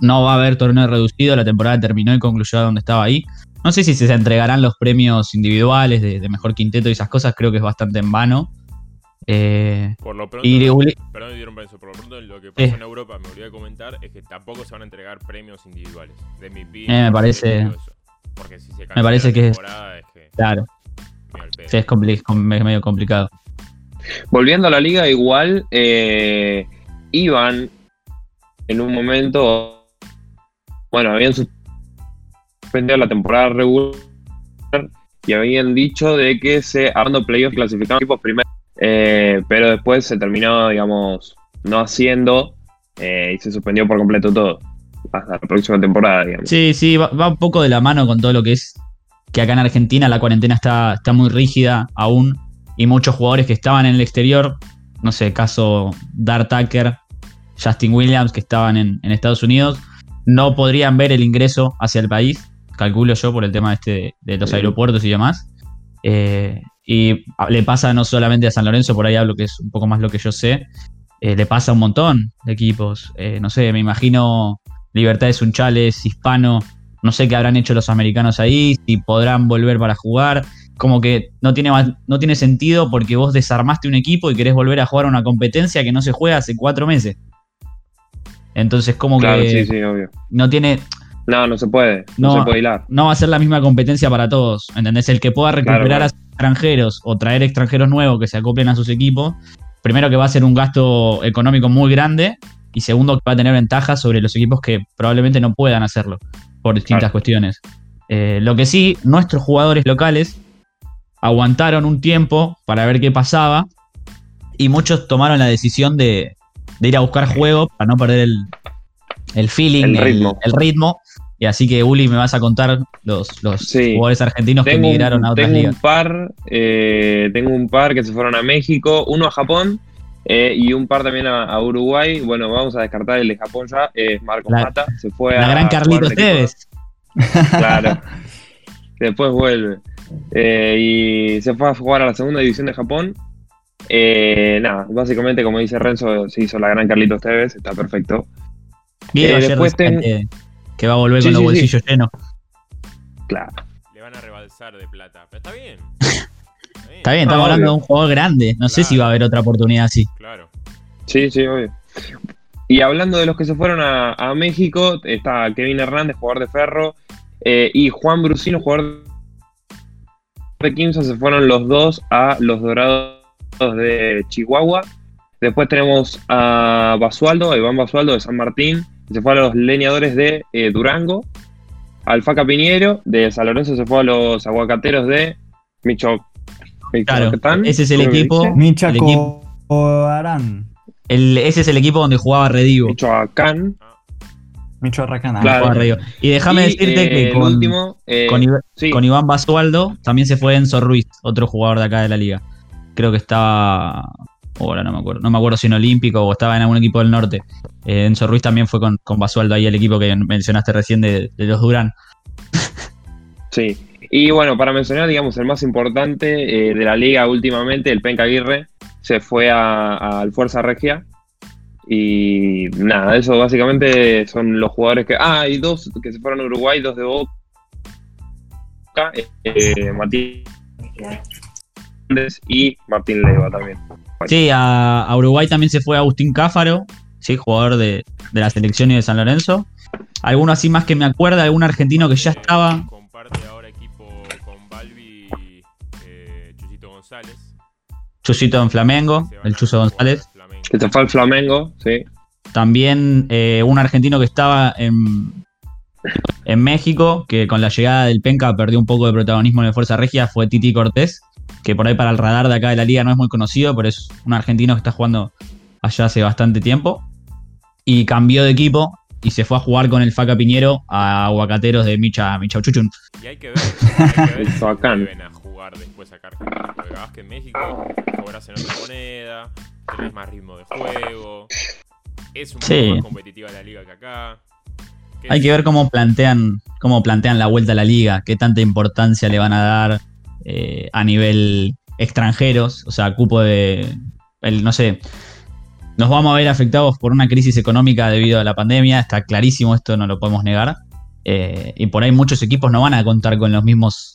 [SPEAKER 2] no va a haber torneo reducido, la temporada terminó y concluyó donde estaba ahí. No sé si se entregarán los premios individuales de, de mejor quinteto y esas cosas, creo que es bastante en vano. Eh,
[SPEAKER 5] Por lo pronto,
[SPEAKER 2] y
[SPEAKER 5] perdón, dieron permiso, por lo pronto lo que pasó
[SPEAKER 2] Eh.
[SPEAKER 5] en Europa, me olvidé de comentar, es que tampoco se van a entregar premios individuales de MVP.
[SPEAKER 2] Eh, me parece-
[SPEAKER 5] eso. Porque si se
[SPEAKER 2] me parece
[SPEAKER 5] la
[SPEAKER 2] que es-
[SPEAKER 5] temporada, es que
[SPEAKER 2] claro, sí, compli- es medio complicado.
[SPEAKER 4] Volviendo a la liga, igual eh, iban en un momento. Bueno, habían suspendido la temporada regular y habían dicho de que se armando playoffs clasificaban equipos primero. Eh, pero después se terminó, digamos, no haciendo eh, y se suspendió por completo todo. Hasta la próxima temporada, digamos.
[SPEAKER 2] Sí, sí, va, un poco de la mano con todo lo que es que acá en Argentina la cuarentena está, está muy rígida aún y muchos jugadores que estaban en el exterior, no sé, caso Dart Tucker, Justin Williams, que estaban en Estados Unidos, no podrían ver el ingreso hacia el país, calculo yo por el tema este de, los aeropuertos y demás. Eh, y le pasa no solamente a San Lorenzo, por ahí hablo que es un poco más lo que yo sé, eh, le pasa a un montón de equipos. Eh, no sé, me imagino Libertades Unchales, Hispano, no sé qué habrán hecho los americanos ahí, si podrán volver para jugar. Como que no tiene, no tiene sentido porque vos desarmaste un equipo y querés volver a jugar una competencia que no se juega hace cuatro meses. Entonces, como
[SPEAKER 4] Claro,
[SPEAKER 2] que
[SPEAKER 4] sí, sí, obvio.
[SPEAKER 2] no tiene,
[SPEAKER 4] No, no se puede. No,
[SPEAKER 2] No.
[SPEAKER 4] se puede hilar.
[SPEAKER 2] no va a ser la misma competencia para todos. ¿Entendés? El que pueda recuperar
[SPEAKER 4] claro.
[SPEAKER 2] a sus extranjeros o traer extranjeros nuevos que se acoplen a sus equipos, primero que va a ser un gasto económico muy grande y segundo que va a tener ventajas sobre los equipos que probablemente no puedan hacerlo por distintas
[SPEAKER 4] Claro.
[SPEAKER 2] cuestiones. Eh, lo que sí, nuestros jugadores locales aguantaron un tiempo para ver qué pasaba y muchos tomaron la decisión de, de ir a buscar juego para no perder el, el feeling,
[SPEAKER 4] El ritmo.
[SPEAKER 2] el ritmo. Y así que, Uli, me vas a contar los, los
[SPEAKER 4] Sí.
[SPEAKER 2] jugadores argentinos que migraron a otras
[SPEAKER 4] tengo un par, eh, tengo un par que se fueron a México, uno a Japón eh, y un par también a, a Uruguay. Bueno, vamos a descartar el de Japón ya. Eh, Marcos
[SPEAKER 2] La-
[SPEAKER 4] Mata se fue
[SPEAKER 2] La
[SPEAKER 4] a
[SPEAKER 2] gran
[SPEAKER 4] jugar
[SPEAKER 2] Carlitos Tevez.
[SPEAKER 4] Claro. Después vuelve. Eh, y se fue a jugar a la segunda división de Japón. Eh, nada, básicamente, como dice Renzo, se hizo la gran Carlitos Tevez, está perfecto.
[SPEAKER 2] Vi
[SPEAKER 4] Eh,
[SPEAKER 2] ayer
[SPEAKER 4] después ten-
[SPEAKER 2] que, que va a volver
[SPEAKER 4] Sí,
[SPEAKER 2] con los
[SPEAKER 4] sí.
[SPEAKER 2] bolsillos llenos.
[SPEAKER 4] Claro.
[SPEAKER 5] Le van a rebalsar de plata. Pero está bien. Está bien,
[SPEAKER 2] Está bien, estamos
[SPEAKER 4] No,
[SPEAKER 2] hablando
[SPEAKER 4] obvio.
[SPEAKER 2] de un jugador grande. No sé si va a haber otra oportunidad así.
[SPEAKER 5] Claro.
[SPEAKER 4] Sí, sí, obvio. Y hablando de los que se fueron a, a México, está Kevin Hernández, jugador de Ferro, eh, y Juan Brusino, jugador de Quimsa, se fueron los dos a los Dorados de Chihuahua. Después tenemos a Basualdo, a Iván Basualdo de San Martín, que se fue a los Leñadores de eh, Durango. Alfaca Piñero de San Lorenzo se fue a los Aguacateros de Micho,
[SPEAKER 2] Claro,
[SPEAKER 4] Michoacán.
[SPEAKER 2] ese es el equipo. El- ese es el equipo donde jugaba Redivo.
[SPEAKER 4] Michoacán.
[SPEAKER 1] Michoacán.
[SPEAKER 4] Claro.
[SPEAKER 2] Jugaba Redivo. Y déjame decirte
[SPEAKER 4] eh,
[SPEAKER 2] que
[SPEAKER 4] el
[SPEAKER 2] con,
[SPEAKER 4] último, eh,
[SPEAKER 2] con
[SPEAKER 4] sí,
[SPEAKER 2] con Iván Basualdo también se fue Enzo Ruiz, otro jugador de acá de la liga. Creo que estaba. Ahora no me acuerdo. No me acuerdo si en Olímpico o estaba en algún equipo del norte. Eh, Enzo Ruiz también fue con, con Basualdo ahí, el equipo que mencionaste recién de, de los Durán.
[SPEAKER 4] sí. Y bueno, para mencionar, digamos, el más importante eh, de la liga últimamente, el Penca Aguirre, se fue al Fuerza Regia. Y nada, eso básicamente son los jugadores que. Ah, hay dos que se fueron a Uruguay, dos de Boca. Eh, Matías Hernández y Martín Leiva también.
[SPEAKER 2] Sí, a, a Uruguay también se fue Agustín Cáfaro, sí, jugador de, de la selección y de San Lorenzo. Alguno así más que me acuerda, algún argentino que ya estaba.
[SPEAKER 5] Comparte ahora equipo con Balbi eh, Chusito González.
[SPEAKER 2] Chusito en Flamengo, el Chuso González.
[SPEAKER 4] Que se fue al Flamengo, sí.
[SPEAKER 2] También eh, un argentino que estaba en, en México, que con la llegada del Penca perdió un poco de protagonismo en el Fuerza Regia, fue Titi Cortés, que por ahí para el radar de acá de la liga no es muy conocido, pero es un argentino que está jugando allá hace bastante tiempo. Y cambió de equipo y se fue a jugar con el Faca Piñero a Aguacateros de Micha, Micha Chuchun.
[SPEAKER 5] Y hay que ver, hay que ver si vuelven a jugar después acá a Argentina. Porque capaz que en México cobras en otra moneda, tenés más ritmo de juego. Es un
[SPEAKER 2] Sí.
[SPEAKER 5] poco más competitiva la liga que acá. ¿Qué
[SPEAKER 2] Hay que ver cómo plantean, cómo plantean la vuelta a la liga, qué tanta importancia le van a dar eh, a nivel extranjeros, o sea, cupo de, el, no sé, nos vamos a ver afectados por una crisis económica debido a la pandemia, está clarísimo esto, no lo podemos negar, eh, y por ahí muchos equipos no van a contar con los mismos,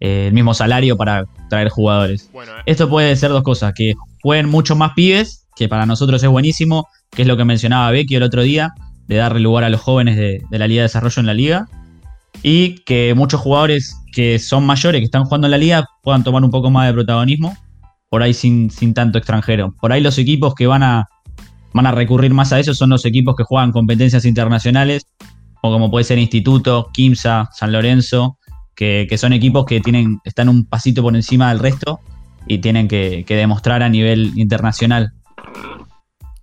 [SPEAKER 2] eh, el mismo salario para traer jugadores.
[SPEAKER 5] Bueno,
[SPEAKER 2] Esto puede ser dos cosas, que jueguen mucho más pibes, que para nosotros es buenísimo, que es lo que mencionaba Becky el otro día, de darle lugar a los jóvenes de, de la Liga de Desarrollo en la Liga, y que muchos jugadores que son mayores, que están jugando en la Liga, puedan tomar un poco más de protagonismo, por ahí sin, sin tanto extranjero. Por ahí los equipos que van a, van a recurrir más a eso son los equipos que juegan competencias internacionales, o como puede ser Instituto, Kimsa, San Lorenzo, que, que son equipos que tienen, están un pasito por encima del resto y tienen que, demostrar a nivel internacional.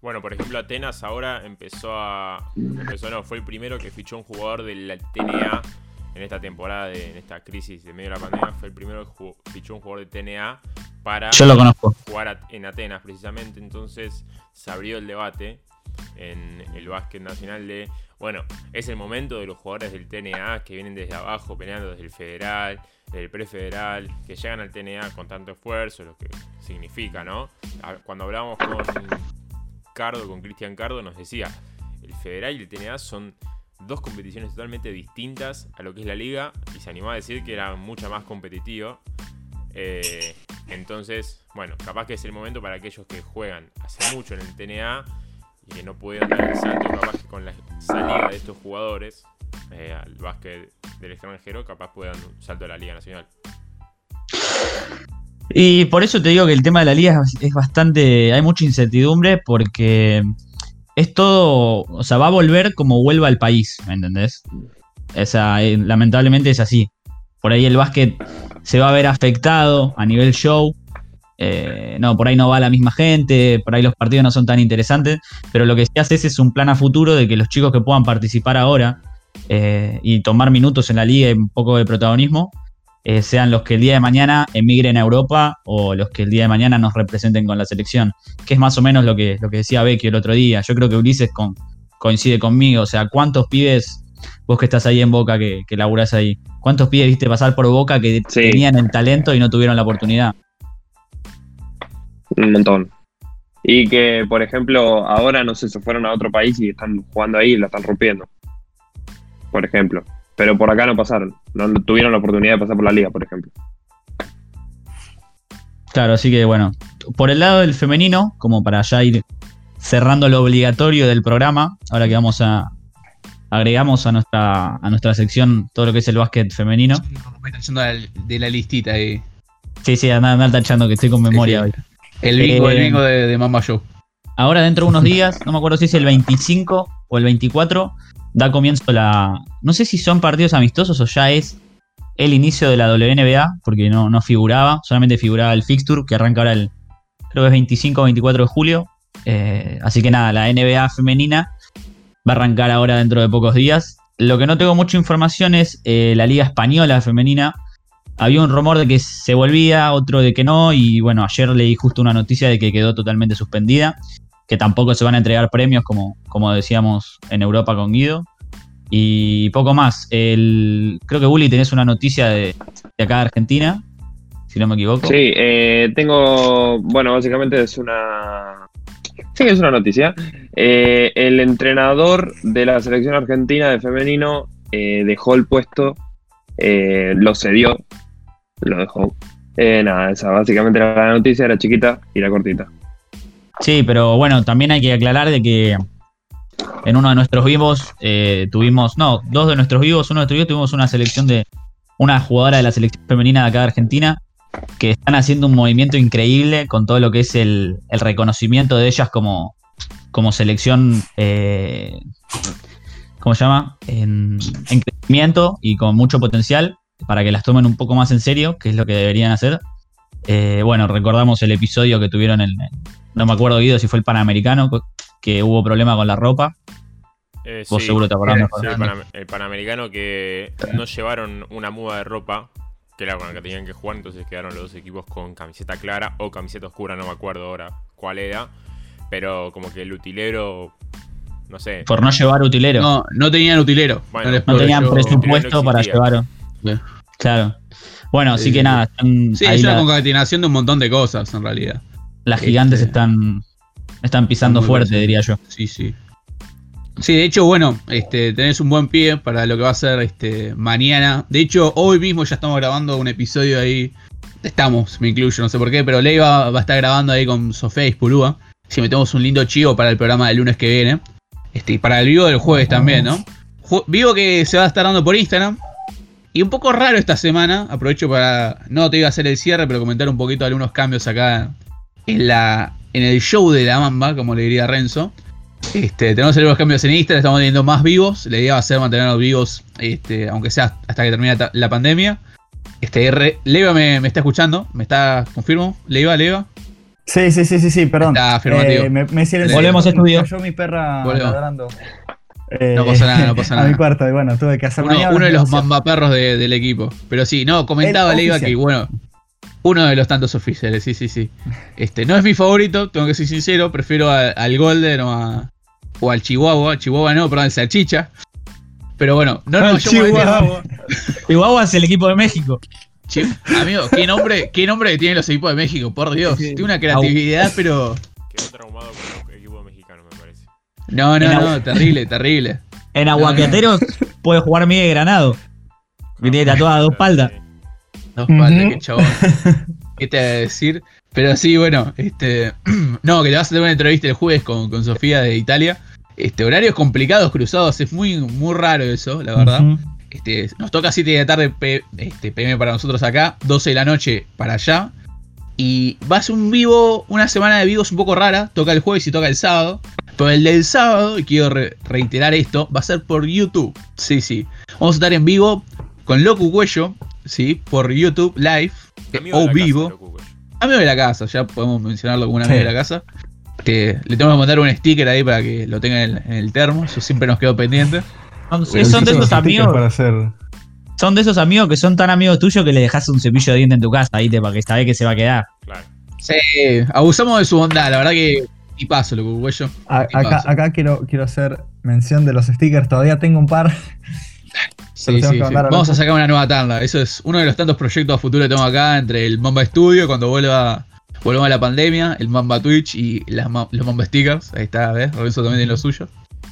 [SPEAKER 5] Bueno, por ejemplo, Atenas ahora empezó a. Empezó, no, fue el primero que fichó un jugador del TNA en esta temporada, de, en esta crisis de medio de la pandemia. Fue el primero que jugó- fichó un jugador de TNA para
[SPEAKER 2] Yo lo conozco.
[SPEAKER 5] jugar en Atenas, precisamente. Entonces se abrió el debate en el básquet nacional de. Bueno, es el momento de los jugadores del TNA que vienen desde abajo, peleando desde el federal, del prefederal, que llegan al TNA con tanto esfuerzo, lo que significa, ¿no? A- Cuando hablábamos con Cardo, con Cristian Cardo, nos decía, el federal y el TNA son dos competiciones totalmente distintas a lo que es la liga y se animó a decir que era mucho más competitivo. Eh, entonces, bueno, capaz que es el momento para aquellos que juegan hace mucho en el TNA y que no pudieron dar el salto, capaz que con la salida de estos jugadores eh, al básquet del extranjero, capaz puedan un salto a la Liga Nacional.
[SPEAKER 2] Y por eso te digo que el tema de la liga es bastante. Hay mucha incertidumbre porque es todo. O sea, va a volver como vuelva al país, ¿me entendés? O sea, eh, lamentablemente es así. Por ahí el básquet se va a ver afectado a nivel show. eh, no, por ahí no va la misma gente, por ahí los partidos no son tan interesantes, pero lo que sí haces es un plan a futuro de que los chicos que puedan participar ahora eh, y tomar minutos en la liga y un poco de protagonismo, eh, sean los que el día de mañana emigren a Europa o los que el día de mañana nos representen con la selección, que es más o menos lo que, lo que decía Becky el otro día. Yo creo que Ulises con, coincide conmigo, o sea, ¿cuántos pibes, vos que estás ahí en Boca, que, que laburás ahí, cuántos pibes viste pasar por Boca que
[SPEAKER 4] Sí.
[SPEAKER 2] tenían el talento y no tuvieron la oportunidad?
[SPEAKER 4] Un montón. Y que, por ejemplo, ahora, no sé, se fueron a otro país y están jugando ahí y la están rompiendo. Por ejemplo. Pero por acá no pasaron. No tuvieron la oportunidad de pasar por la liga, por ejemplo.
[SPEAKER 2] Claro, así que bueno, por el lado del femenino, como para ya ir cerrando lo obligatorio del programa, ahora que vamos a agregamos a nuestra a nuestra sección todo lo que es el básquet femenino.
[SPEAKER 3] Me está yendo de la- de la listita ahí.
[SPEAKER 2] Sí, sí, anda, anda tachando que estoy con memoria
[SPEAKER 3] Sí,
[SPEAKER 2] hoy.
[SPEAKER 3] El bingo,
[SPEAKER 2] Eh,
[SPEAKER 3] el bingo de, de Mamba Show.
[SPEAKER 2] Ahora dentro de unos días, no me acuerdo si es el 25 o el 24, da comienzo la... No sé si son partidos amistosos o ya es el inicio de la WNBA, porque no, no figuraba, solamente figuraba el fixture que arranca ahora el, creo que es 25 o 24 de julio. Eh, así que nada, la NBA femenina va a arrancar ahora dentro de pocos días. Lo que no tengo mucha información es eh, la Liga Española femenina. Había un rumor de que se volvía, otro de que no, y bueno, ayer leí justo una noticia de que quedó totalmente suspendida que tampoco se van a entregar premios como, como decíamos en Europa con Guido. Y poco más. El, creo que Bully tenés una noticia de, de acá de Argentina, si no me equivoco.
[SPEAKER 4] Sí, eh, tengo. Bueno, básicamente es una. Sí, es una noticia. Eh, el entrenador de la selección argentina de femenino eh, dejó el puesto, eh, lo cedió, lo dejó. Eh, nada, esa básicamente era la noticia, era chiquita y era cortita.
[SPEAKER 2] Sí, pero bueno, también hay que aclarar de que en uno de nuestros vivos eh, tuvimos, no, dos de nuestros vivos, uno de nuestros vivos tuvimos una selección de una jugadora de la selección femenina de acá de Argentina que están haciendo un movimiento increíble con todo lo que es el, reconocimiento de ellas como, como selección, eh, ¿cómo se llama? En, en crecimiento y con mucho potencial para que las tomen un poco más en serio, que es lo que deberían hacer. Eh, bueno, recordamos el episodio que tuvieron en, no me acuerdo Guido si fue el Panamericano, que hubo problema con la ropa.
[SPEAKER 5] Eh,
[SPEAKER 2] Vos
[SPEAKER 5] sí,
[SPEAKER 2] seguro te acordás
[SPEAKER 3] Sí,
[SPEAKER 2] mejor.
[SPEAKER 5] sí, el, Panam- el Panamericano que no llevaron una muda de ropa, que era con la que tenían que jugar, entonces quedaron los dos equipos con camiseta clara o camiseta oscura, no me acuerdo ahora cuál era. Pero como que el utilero, no sé.
[SPEAKER 2] Por no llevar utilero. No,
[SPEAKER 3] No, no tenían utilero.
[SPEAKER 5] Bueno,
[SPEAKER 3] les
[SPEAKER 2] tenían presupuesto
[SPEAKER 5] no
[SPEAKER 2] para llevar.
[SPEAKER 3] Sí.
[SPEAKER 2] Claro. Bueno, así
[SPEAKER 3] Sí,
[SPEAKER 2] que nada,
[SPEAKER 3] Sí,
[SPEAKER 2] ahí
[SPEAKER 3] es una
[SPEAKER 2] la-
[SPEAKER 3] concatenación de un montón de cosas en realidad.
[SPEAKER 2] Las gigantes
[SPEAKER 3] este-
[SPEAKER 2] están, están pisando
[SPEAKER 3] Muy
[SPEAKER 2] fuerte,
[SPEAKER 3] bien.
[SPEAKER 2] diría yo.
[SPEAKER 3] Sí, sí. Sí, de hecho, bueno, este, tenés un buen pie para lo que va a ser este, mañana. De hecho, hoy mismo ya estamos grabando un episodio ahí. Estamos, me incluyo, no sé por qué, pero Leiva va a estar grabando ahí con Sofía Ispurúa. Si metemos un lindo chivo para el programa del lunes que viene. Este, y para el vivo del jueves también, ¿no? Ju- vivo que se va a estar dando por Instagram. Y un poco raro esta semana. Aprovecho para. No te iba a hacer el cierre, pero comentar un poquito algunos cambios acá en la. En el show de la mamba, como le diría Renzo. Este, tenemos algunos cambios en Instagram, estamos teniendo más vivos. La idea va a ser mantenerlos vivos, este, aunque sea hasta que termine la pandemia. Este, R- Leiva me, me está escuchando, me está, confirmo. Leiva, Leiva.
[SPEAKER 1] Sí, sí, sí, sí, sí, perdón.
[SPEAKER 3] Está afirmativo.
[SPEAKER 1] Eh, me, me.
[SPEAKER 2] Volvemos a estudio.
[SPEAKER 1] Cayó mi perra ladrando. Eh,
[SPEAKER 3] No pasa nada, no pasa
[SPEAKER 1] A
[SPEAKER 3] nada.
[SPEAKER 1] mi cuarto, y bueno, tuve que hacer
[SPEAKER 3] Uno, uno de los mambaperros de- del equipo. Pero sí, no, comentaba Leiva que, bueno, uno de los tantos oficiales, sí, sí, sí. Este, no es mi favorito, tengo que ser sincero, prefiero a- al Golden o, a- o al Chihuahua. Chihuahua no, perdón, al Salchicha. Pero bueno, no de tema.
[SPEAKER 1] Chihuahua.
[SPEAKER 2] Chihuahua es el equipo de México.
[SPEAKER 3] Amigo, qué nombre, qué nombre que tienen los equipos de México, por Dios. Tiene una creatividad, pero.
[SPEAKER 5] Quedó traumado con el equipo mexicano, me parece.
[SPEAKER 3] No, no, no, terrible, terrible.
[SPEAKER 2] En Aguacateros puede jugar Miguel Granado. Que tiene tatuada dos espaldas.
[SPEAKER 3] No
[SPEAKER 1] Ujú.
[SPEAKER 3] qué chabón. ¿Qué te voy a decir? Pero sí, bueno, este. No, que le vas a tener una entrevista el jueves con, con Sofía de Italia. Este, horarios complicados, cruzados, es muy, muy raro eso, la verdad. Este, nos toca 7 de la tarde P- este, PM para nosotros acá, 12 de la noche para allá. Y va a ser un vivo, una semana de vivos un poco rara. Toca el jueves y toca el sábado. Pero el del sábado, y quiero re- reiterar esto, va a ser por YouTube. Sí, sí. Vamos a estar en vivo con Locu Cuello, sí, por YouTube Live. eh,
[SPEAKER 5] Amigo
[SPEAKER 3] o
[SPEAKER 5] casa,
[SPEAKER 3] vivo.
[SPEAKER 5] Güey.
[SPEAKER 3] amigo de la casa, ya podemos mencionarlo como un
[SPEAKER 1] Sí.
[SPEAKER 3] amigo de la casa. Que le tengo que mandar un sticker ahí para que lo tenga en el, en el termo. Eso siempre nos quedó pendiente.
[SPEAKER 2] Son, de esos amigos.
[SPEAKER 1] Para hacer...
[SPEAKER 2] Son de esos amigos que son tan amigos tuyos que le dejas un cepillo de diente en tu casa, ¿viste? Para que sabés que se va a quedar.
[SPEAKER 5] Claro.
[SPEAKER 3] Sí, abusamos de su bondad, la verdad que. Y paso, ¿Qué
[SPEAKER 1] acá, acá quiero, quiero hacer mención de los stickers. Todavía tengo un par.
[SPEAKER 3] Sí,
[SPEAKER 1] tengo
[SPEAKER 3] sí,
[SPEAKER 1] que
[SPEAKER 3] sí.
[SPEAKER 1] mandar a
[SPEAKER 3] Vamos a sacar una nueva tanda. Eso es uno de los tantos proyectos a futuro que tengo acá entre el Mamba Studio, cuando vuelva, vuelva a la pandemia, el Mamba Twitch y las los Mamba Stickers. Ahí está, ¿ves? Lorenzo también tiene lo suyo.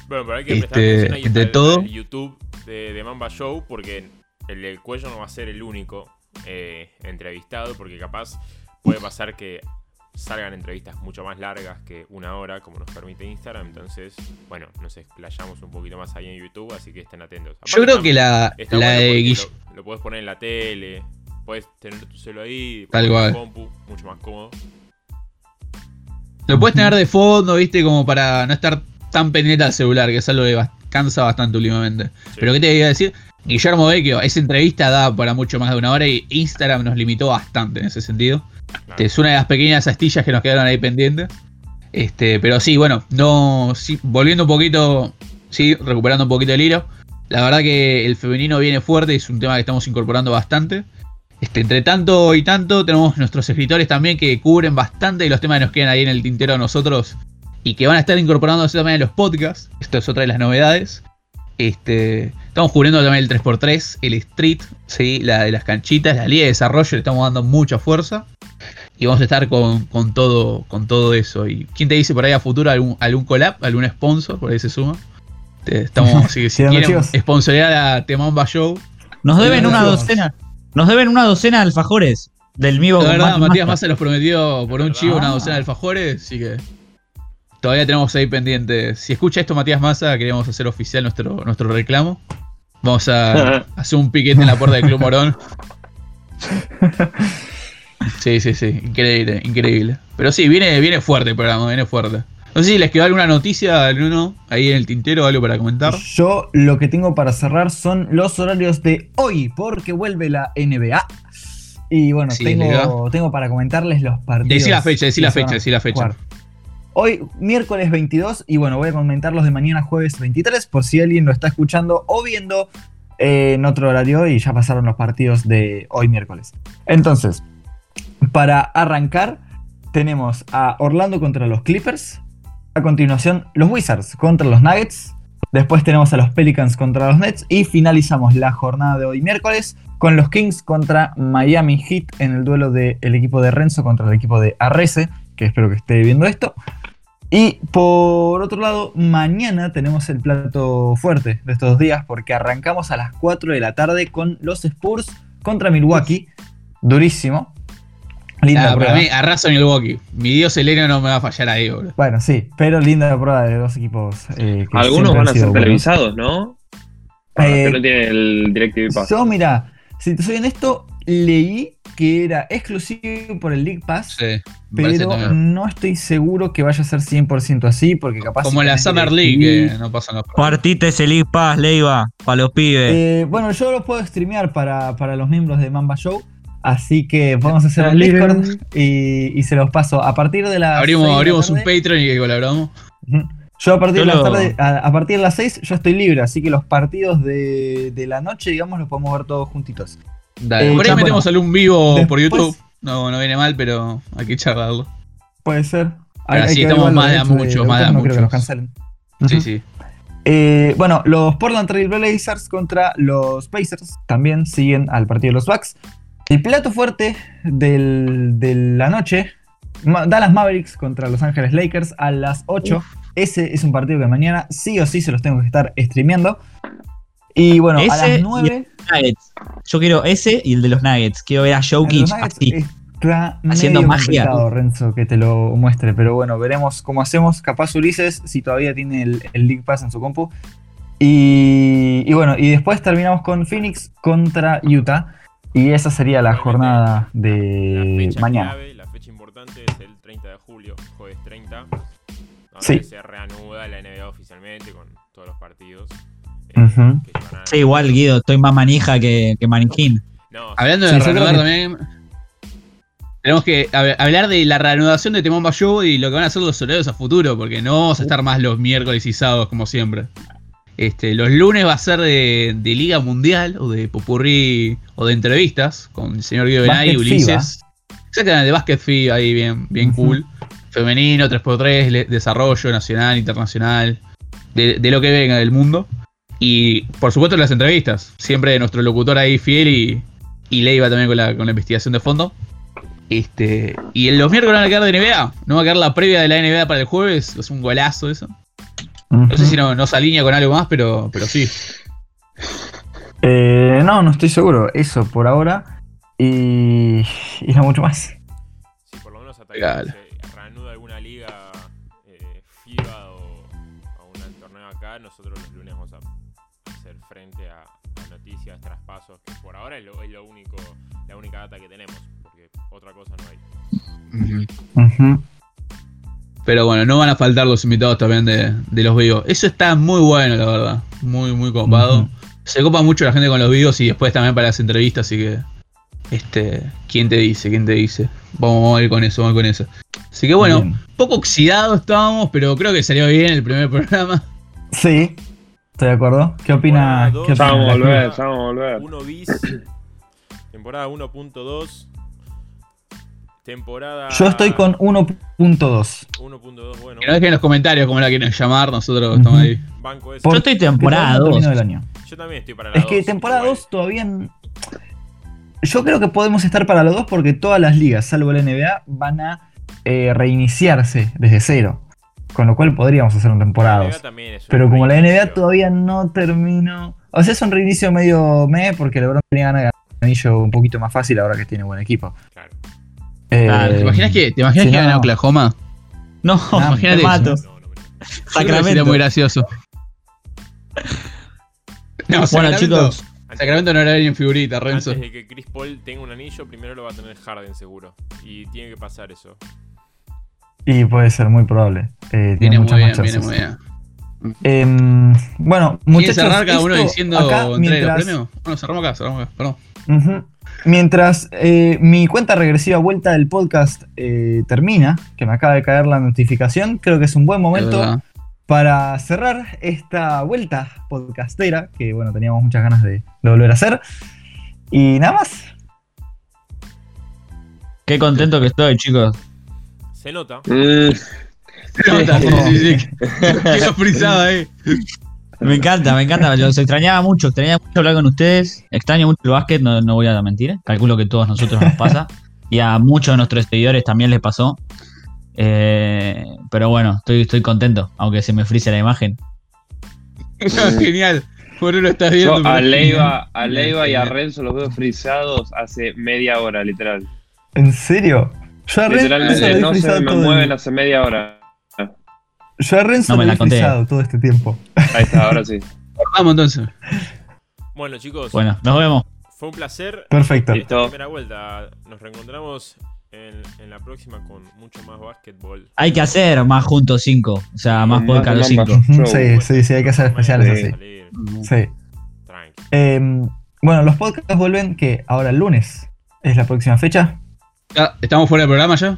[SPEAKER 5] Bueno, pero hay que prestar
[SPEAKER 3] Este, entre
[SPEAKER 5] al-
[SPEAKER 3] todo-
[SPEAKER 5] al YouTube de, de Mamba Show porque el del cuello no va a ser el único eh, entrevistado porque capaz puede pasar que salgan entrevistas mucho más largas que una hora como nos permite Instagram. Entonces, bueno, nos explayamos un poquito más ahí en YouTube, así que estén atentos.
[SPEAKER 3] Yo creo que la, la
[SPEAKER 5] bueno
[SPEAKER 3] de.
[SPEAKER 5] Lo, lo puedes poner en la tele, puedes tener tu celo ahí,
[SPEAKER 3] Tal cual.
[SPEAKER 5] compu, mucho más cómodo.
[SPEAKER 3] Lo puedes tener de fondo, viste, como para no estar tan pendiente al celular, que es algo que cansa bastante últimamente.
[SPEAKER 5] Sí.
[SPEAKER 3] Pero ¿qué te iba a decir? Guillermo Vecchio, esa entrevista da para mucho más de una hora y Instagram nos limitó bastante en ese sentido. Es una de las pequeñas astillas que nos quedaron ahí pendientes. Este, pero sí, bueno, no. Sí, volviendo un poquito. Sí, recuperando un poquito el hilo. La verdad que el femenino viene fuerte y es un tema que estamos incorporando bastante. Este, entre tanto y tanto, tenemos nuestros escritores también que cubren bastante de los temas que nos quedan ahí en el tintero a nosotros y que van a estar incorporándose también en los podcasts. Esto es otra de las novedades. Este, estamos cubriendo también el 3x3, el Street, ¿sí? la de las canchitas, la Liga de Desarrollo, le estamos dando mucha fuerza. Y vamos a estar con, con todo, con todo eso. ¿Y quién te dice por ahí a futuro algún, algún collab, algún sponsor? Por ahí se suma. Estamos, así que si
[SPEAKER 1] Tirando
[SPEAKER 3] quieren sponsorear a Temamba Show,
[SPEAKER 2] Nos deben una docena. Nos deben una docena de alfajores. Del mismo
[SPEAKER 3] La verdad, Matías
[SPEAKER 2] Massa.
[SPEAKER 3] Los prometió por un chivo una docena de alfajores, así que todavía tenemos ahí pendiente. Si escucha esto Matías Massa, queremos hacer oficial nuestro, nuestro reclamo. Vamos a hacer un piquete en la puerta del Club Morón. Sí, sí, sí, increíble, increíble. Pero sí, viene, viene fuerte el programa, viene fuerte. No sé si les quedó alguna noticia, alguno, ahí en el tintero, algo para comentar.
[SPEAKER 1] Yo lo que tengo para cerrar son los horarios de hoy, porque vuelve la NBA. Y bueno,
[SPEAKER 3] Sí,
[SPEAKER 1] tengo, tengo para comentarles los partidos.
[SPEAKER 3] Decí la fecha, decí la fecha, decí la fecha.
[SPEAKER 1] jugar. Hoy, miércoles 22, y bueno, voy a comentar los de mañana, jueves 23, por si alguien lo está escuchando o viendo eh, en otro horario y ya pasaron los partidos de hoy, miércoles. Entonces, para arrancar, tenemos a Orlando contra los Clippers. A continuación, los Wizards contra los Nuggets. Después tenemos a los Pelicans contra los Nets. Y finalizamos la jornada de hoy miércoles con los Kings contra Miami Heat en el duelo del equipo de Renzo contra el equipo de Arrece, que espero que esté viendo esto. Y por otro lado, mañana tenemos el plato fuerte de estos dos días porque arrancamos a las 4 de la tarde con los Spurs contra Milwaukee. Durísimo. Linda
[SPEAKER 3] Ah, para
[SPEAKER 1] prueba.
[SPEAKER 3] mí, arraso Milwaukee. Mi dios Heleno no me va a fallar ahí, boludo.
[SPEAKER 1] Bueno, sí, pero linda prueba de dos equipos. eh, que
[SPEAKER 4] Algunos van a ser
[SPEAKER 1] buenos.
[SPEAKER 4] televisados, ¿no? Para los
[SPEAKER 1] Eh,
[SPEAKER 4] que no tienen el DirecTV Pass.
[SPEAKER 1] Yo, mira, si te soy honesto, leí que era exclusivo por el League Pass,
[SPEAKER 3] Sí,
[SPEAKER 1] pero no estoy seguro que vaya a ser 100% así, porque capaz.
[SPEAKER 3] Como la Summer League, que no pasan los
[SPEAKER 2] Partite ese League Pass, Leiva, para los pibes.
[SPEAKER 1] Eh, bueno, yo lo puedo streamear para, para los miembros de Mamba Show. Así que vamos a hacer un. Discord y, y se los paso a partir de las.
[SPEAKER 3] Abrimos,
[SPEAKER 1] la
[SPEAKER 3] abrimos un. Patreon y que colaboramos.
[SPEAKER 1] Yo a partir,
[SPEAKER 2] Yo
[SPEAKER 1] de, la
[SPEAKER 2] lo-
[SPEAKER 1] tarde- a, a partir de las 6 yo estoy libre, así que los partidos de, de la noche, digamos, los podemos ver todos juntitos.
[SPEAKER 3] Dale,
[SPEAKER 1] Eh,
[SPEAKER 3] por ahí
[SPEAKER 1] ya,
[SPEAKER 3] metemos algún vivo por YouTube. No, no viene mal, pero hay que charlarlo.
[SPEAKER 1] Puede ser.
[SPEAKER 3] así
[SPEAKER 1] que
[SPEAKER 3] estamos
[SPEAKER 1] ver los
[SPEAKER 3] más de a muchos, más de a
[SPEAKER 1] autor, no creo que
[SPEAKER 3] muchos.
[SPEAKER 1] nos cancelen.
[SPEAKER 3] Sí, sí.
[SPEAKER 1] Eh, bueno, los Portland Trail Blazers contra los Pacers también siguen al partido de los Bucks. El plato fuerte del- de la noche, Dallas Mavericks contra Los Ángeles Lakers a las 8. Ese es un partido que mañana sí o sí se los tengo que estar streameando. Y bueno, a
[SPEAKER 2] Ese
[SPEAKER 1] las
[SPEAKER 2] y
[SPEAKER 1] 9.
[SPEAKER 2] Nuggets. Yo quiero ese y el de los Nuggets. Quiero ver a Jokic así.
[SPEAKER 1] está
[SPEAKER 2] haciendo
[SPEAKER 1] medio
[SPEAKER 2] magia.
[SPEAKER 1] Renzo, que te lo muestre. Pero bueno, veremos cómo hacemos. Capaz Ulises, si todavía tiene el, el League Pass en su compu. Y, y bueno, y después terminamos con Phoenix contra Utah. Y esa sería la jornada
[SPEAKER 5] La
[SPEAKER 1] de
[SPEAKER 5] fecha
[SPEAKER 1] mañana.
[SPEAKER 5] clave, la fecha importante es el 30 de julio, jueves 30. Donde
[SPEAKER 1] Sí.
[SPEAKER 5] se reanuda la NBA oficialmente con todos los partidos.
[SPEAKER 2] Sí, igual, Guido, estoy más manija que, que maniquín.
[SPEAKER 5] No,
[SPEAKER 3] Hablando
[SPEAKER 1] Sí,
[SPEAKER 3] de
[SPEAKER 1] creo
[SPEAKER 3] reanudar
[SPEAKER 1] que-
[SPEAKER 3] también. tenemos que hab- hablar de la reanudación de Temón Bayou y lo que van a hacer los horarios a futuro, porque no vamos a estar más los miércoles y sábados como siempre. Este, los lunes va a ser de, de Liga Mundial o de Popurrí o de entrevistas con el señor Guido Benay Ulises. Exactamente, de Basket FIBA ahí bien, bien cool. Femenino, 3x3, le- desarrollo nacional, internacional, de, de lo que venga del mundo. Y por supuesto las entrevistas. Siempre nuestro locutor ahí fiel y, y Leiva también con la, con la investigación de fondo. Este, y en los miércoles van a quedar de NBA. No va a quedar la previa de la NBA para el jueves. Es un golazo eso. No sé si no, no se alinea con algo más, pero, pero sí.
[SPEAKER 1] Eh, no, no estoy seguro. Eso por ahora. Y, y no mucho más.
[SPEAKER 5] Sí, por lo menos hasta que ahora es lo, es lo único, la única data que tenemos, porque otra cosa no hay.
[SPEAKER 3] Pero bueno, no van a faltar los invitados también de, de los vivos. Eso está muy bueno, la verdad. Muy, muy copado. Se copa mucho la gente con los vivos y después también para las entrevistas, así que. Este. ¿Quién te dice? ¿Quién te dice? Vamos, vamos a ir con eso, vamos a ir con eso. Así que bueno,
[SPEAKER 1] Bien.
[SPEAKER 3] poco oxidado estábamos, pero creo que salió bien el primer programa.
[SPEAKER 1] Sí, estoy de acuerdo. ¿Qué opina? ¿Qué opina
[SPEAKER 4] Vamos a
[SPEAKER 1] la
[SPEAKER 4] volver, vamos a volver.
[SPEAKER 5] 1 bis, temporada 1.2, temporada...
[SPEAKER 1] Yo estoy con 1.2.
[SPEAKER 5] 1.2, bueno,
[SPEAKER 3] Que no dejen en los comentarios cómo la quieren llamar, nosotros
[SPEAKER 1] Ujú.
[SPEAKER 3] estamos ahí.
[SPEAKER 5] banco ese.
[SPEAKER 1] Por-
[SPEAKER 2] Yo estoy temporada
[SPEAKER 1] todavía no
[SPEAKER 2] 2.
[SPEAKER 1] terminó el año.
[SPEAKER 5] Yo también estoy para la
[SPEAKER 1] Es que
[SPEAKER 5] dos,
[SPEAKER 1] temporada
[SPEAKER 5] igual.
[SPEAKER 1] 2 todavía. n- Yo creo que podemos estar para los dos porque todas las ligas, salvo la NBA, van a eh, reiniciarse desde cero. Con lo cual podríamos hacer un temporada
[SPEAKER 5] La
[SPEAKER 1] 2.
[SPEAKER 5] NBA también es un
[SPEAKER 1] Pero como la NBA todavía no terminó. O sea, es un reinicio medio me porque LeBron tenía ganas de ganar un anillo un poquito más fácil ahora que tiene buen equipo.
[SPEAKER 5] Claro.
[SPEAKER 1] Eh,
[SPEAKER 2] Claro,
[SPEAKER 3] ¿Te imaginas que, te imaginas que
[SPEAKER 1] no,
[SPEAKER 3] gana
[SPEAKER 1] no.
[SPEAKER 3] Oklahoma?
[SPEAKER 2] No,
[SPEAKER 1] Ah,
[SPEAKER 3] imagínate
[SPEAKER 2] te mato.
[SPEAKER 3] eso.
[SPEAKER 5] No,
[SPEAKER 2] Sacramento.
[SPEAKER 3] Sería muy gracioso. No,
[SPEAKER 2] Bueno,
[SPEAKER 3] Sacramento-
[SPEAKER 2] chicos,
[SPEAKER 3] Sacramento no era ni en figurita, Renzo.
[SPEAKER 5] Antes de que Chris Paul tenga un anillo, primero lo va a tener Harden seguro. Y tiene que pasar eso.
[SPEAKER 1] Y puede ser muy probable. Eh, tiene
[SPEAKER 3] Viene muy
[SPEAKER 1] muchas
[SPEAKER 3] bien,
[SPEAKER 1] más
[SPEAKER 3] viene muy bien.
[SPEAKER 1] Em, bueno,
[SPEAKER 3] ¿Quieren
[SPEAKER 1] muchachos.
[SPEAKER 3] cerrar cada uno diciendo
[SPEAKER 1] acá,
[SPEAKER 3] entrega los
[SPEAKER 1] mientras-
[SPEAKER 3] premios? Bueno, cerramos acá, cerramos acá, perdón.
[SPEAKER 1] Mientras eh, mi cuenta regresiva vuelta del podcast eh, termina, que me acaba de caer la notificación, creo que es un buen momento para cerrar esta vuelta podcastera, que bueno, teníamos muchas ganas de, de volver a hacer. Y nada más.
[SPEAKER 2] qué contento que estoy, chicos.
[SPEAKER 5] Se nota.
[SPEAKER 4] Mm,
[SPEAKER 3] Se nota, sí, sí, sí. Quedó frisado ahí.
[SPEAKER 2] Me encanta, me encanta. Los extrañaba mucho, extrañaba mucho hablar con ustedes. Extraño mucho el básquet, no, no voy a mentir. Calculo que a todos nosotros nos pasa. Y a muchos de nuestros seguidores también les pasó. Eh, pero bueno, estoy, estoy contento, aunque se me frise la imagen.
[SPEAKER 3] Genial. Por eso lo estás viendo.
[SPEAKER 4] yo a Leiva, a
[SPEAKER 3] Genial,
[SPEAKER 4] Leiva y a. Renzo los veo frisados hace media hora, literal.
[SPEAKER 1] ¿En serio? Yo
[SPEAKER 4] Literalmente no se me mueven hace media hora.
[SPEAKER 1] Yo a Renzo
[SPEAKER 2] No me la
[SPEAKER 1] he
[SPEAKER 2] conté.
[SPEAKER 1] todo este tiempo.
[SPEAKER 4] Ahí está, ahora sí.
[SPEAKER 3] Vamos entonces.
[SPEAKER 5] Bueno, chicos,
[SPEAKER 2] Bueno, nos vemos.
[SPEAKER 5] fue un placer.
[SPEAKER 1] Perfecto.
[SPEAKER 4] Listo.
[SPEAKER 5] primera vuelta. Nos reencontramos en, en la próxima con mucho más básquetbol.
[SPEAKER 2] Hay que hacer más juntos 5. O sea, más
[SPEAKER 4] Más
[SPEAKER 2] podcast los
[SPEAKER 4] de
[SPEAKER 2] cinco.
[SPEAKER 4] Mamba.
[SPEAKER 1] Ujú, Sí, sí, sí, hay que hacer especiales
[SPEAKER 4] Sí.
[SPEAKER 1] así.
[SPEAKER 5] Salir,
[SPEAKER 1] Sí.
[SPEAKER 5] tranqui.
[SPEAKER 1] Em, bueno, los podcasts vuelven que ahora el lunes es la próxima fecha.
[SPEAKER 3] ¿Estamos fuera del programa ya?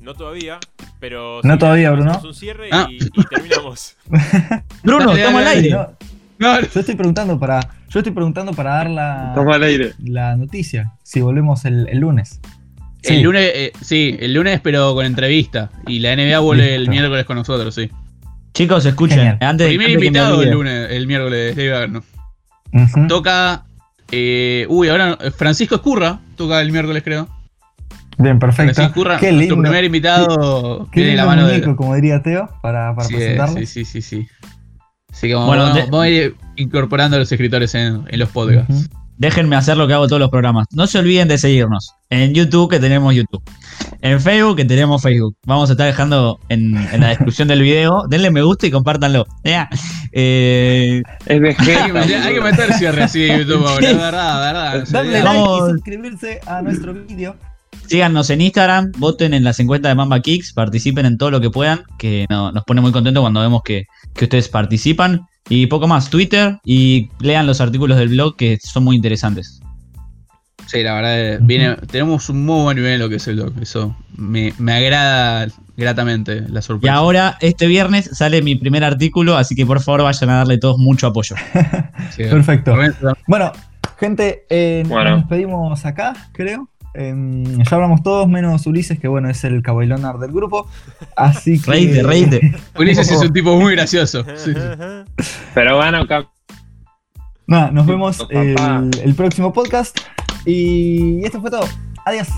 [SPEAKER 5] No todavía, pero.
[SPEAKER 1] No
[SPEAKER 5] si
[SPEAKER 1] todavía, Bruno.
[SPEAKER 5] hacemos un cierre
[SPEAKER 3] Ah.
[SPEAKER 5] y, y terminamos.
[SPEAKER 2] Bruno,
[SPEAKER 3] Dale,
[SPEAKER 2] estamos al
[SPEAKER 3] dale,
[SPEAKER 2] aire.
[SPEAKER 1] No,
[SPEAKER 3] No,
[SPEAKER 1] yo estoy preguntando para. Yo estoy preguntando para dar la,
[SPEAKER 4] Estamos al aire.
[SPEAKER 1] la noticia. Si volvemos el, el lunes.
[SPEAKER 3] El lunes, eh, sí, el lunes pero con entrevista. Y la NBA vuelve el miércoles con nosotros, sí.
[SPEAKER 2] Chicos, escuchen.
[SPEAKER 1] Genial.
[SPEAKER 2] Antes,
[SPEAKER 3] Primer
[SPEAKER 2] antes
[SPEAKER 3] invitado el lunes, el miércoles, Dave.
[SPEAKER 1] Ujú.
[SPEAKER 3] Toca. eh, uy, ahora eh, Francisco Escurra toca el miércoles, creo.
[SPEAKER 1] Bien, perfecto. Qué lindo.
[SPEAKER 3] primer invitado,
[SPEAKER 1] Qué
[SPEAKER 3] viene de la mano de.
[SPEAKER 1] muñeco, como diría Teo, para, para
[SPEAKER 3] Sí,
[SPEAKER 1] presentarlo.
[SPEAKER 3] sí, sí, sí, sí. Así que vamos,
[SPEAKER 2] Bueno,
[SPEAKER 3] vamos-
[SPEAKER 2] de-
[SPEAKER 3] vamos a ir incorporando a los escritores en, en los podcasts.
[SPEAKER 2] Déjenme hacer lo que hago todos los programas. No se olviden de seguirnos. En YouTube, que tenemos YouTube. En Facebook, que tenemos Facebook. Vamos a estar dejando en, en la descripción del video. Denle me gusta y compártanlo. Ya. Eh,
[SPEAKER 4] Es
[SPEAKER 3] Hay que, hay que meter cierre así en YouTube ahora, es verdad, verdad. olviden.
[SPEAKER 1] like
[SPEAKER 2] Vamos.
[SPEAKER 1] y suscribirse a nuestro vídeo.
[SPEAKER 2] Síganos en Instagram, voten en las encuestas de Mamba Kicks, participen en todo lo que puedan, que no- nos pone muy contentos cuando vemos que, que ustedes participan. Y poco más, Twitter y lean los artículos del blog que son muy interesantes.
[SPEAKER 3] Sí, la verdad, eh, viene, tenemos un muy buen nivel en lo que es el doc. Eso me, me agrada gratamente la
[SPEAKER 2] Y
[SPEAKER 3] sorpresa.
[SPEAKER 2] ahora, este viernes, sale mi primer artículo, así que por favor vayan a darle todos mucho apoyo.
[SPEAKER 3] Sí,
[SPEAKER 1] Perfecto. Bueno, gente, eh,
[SPEAKER 4] Bueno.
[SPEAKER 1] nos despedimos acá, creo. Em, ya hablamos todos, menos Ulises, que bueno, es el cabailonar del grupo. Así que.
[SPEAKER 2] Reíte, reíte.
[SPEAKER 3] Ulises es un tipo muy gracioso. Sí, sí.
[SPEAKER 4] Pero bueno, cap-
[SPEAKER 1] Nada, nos vemos el, el próximo podcast. Y esto fue todo. Adiós.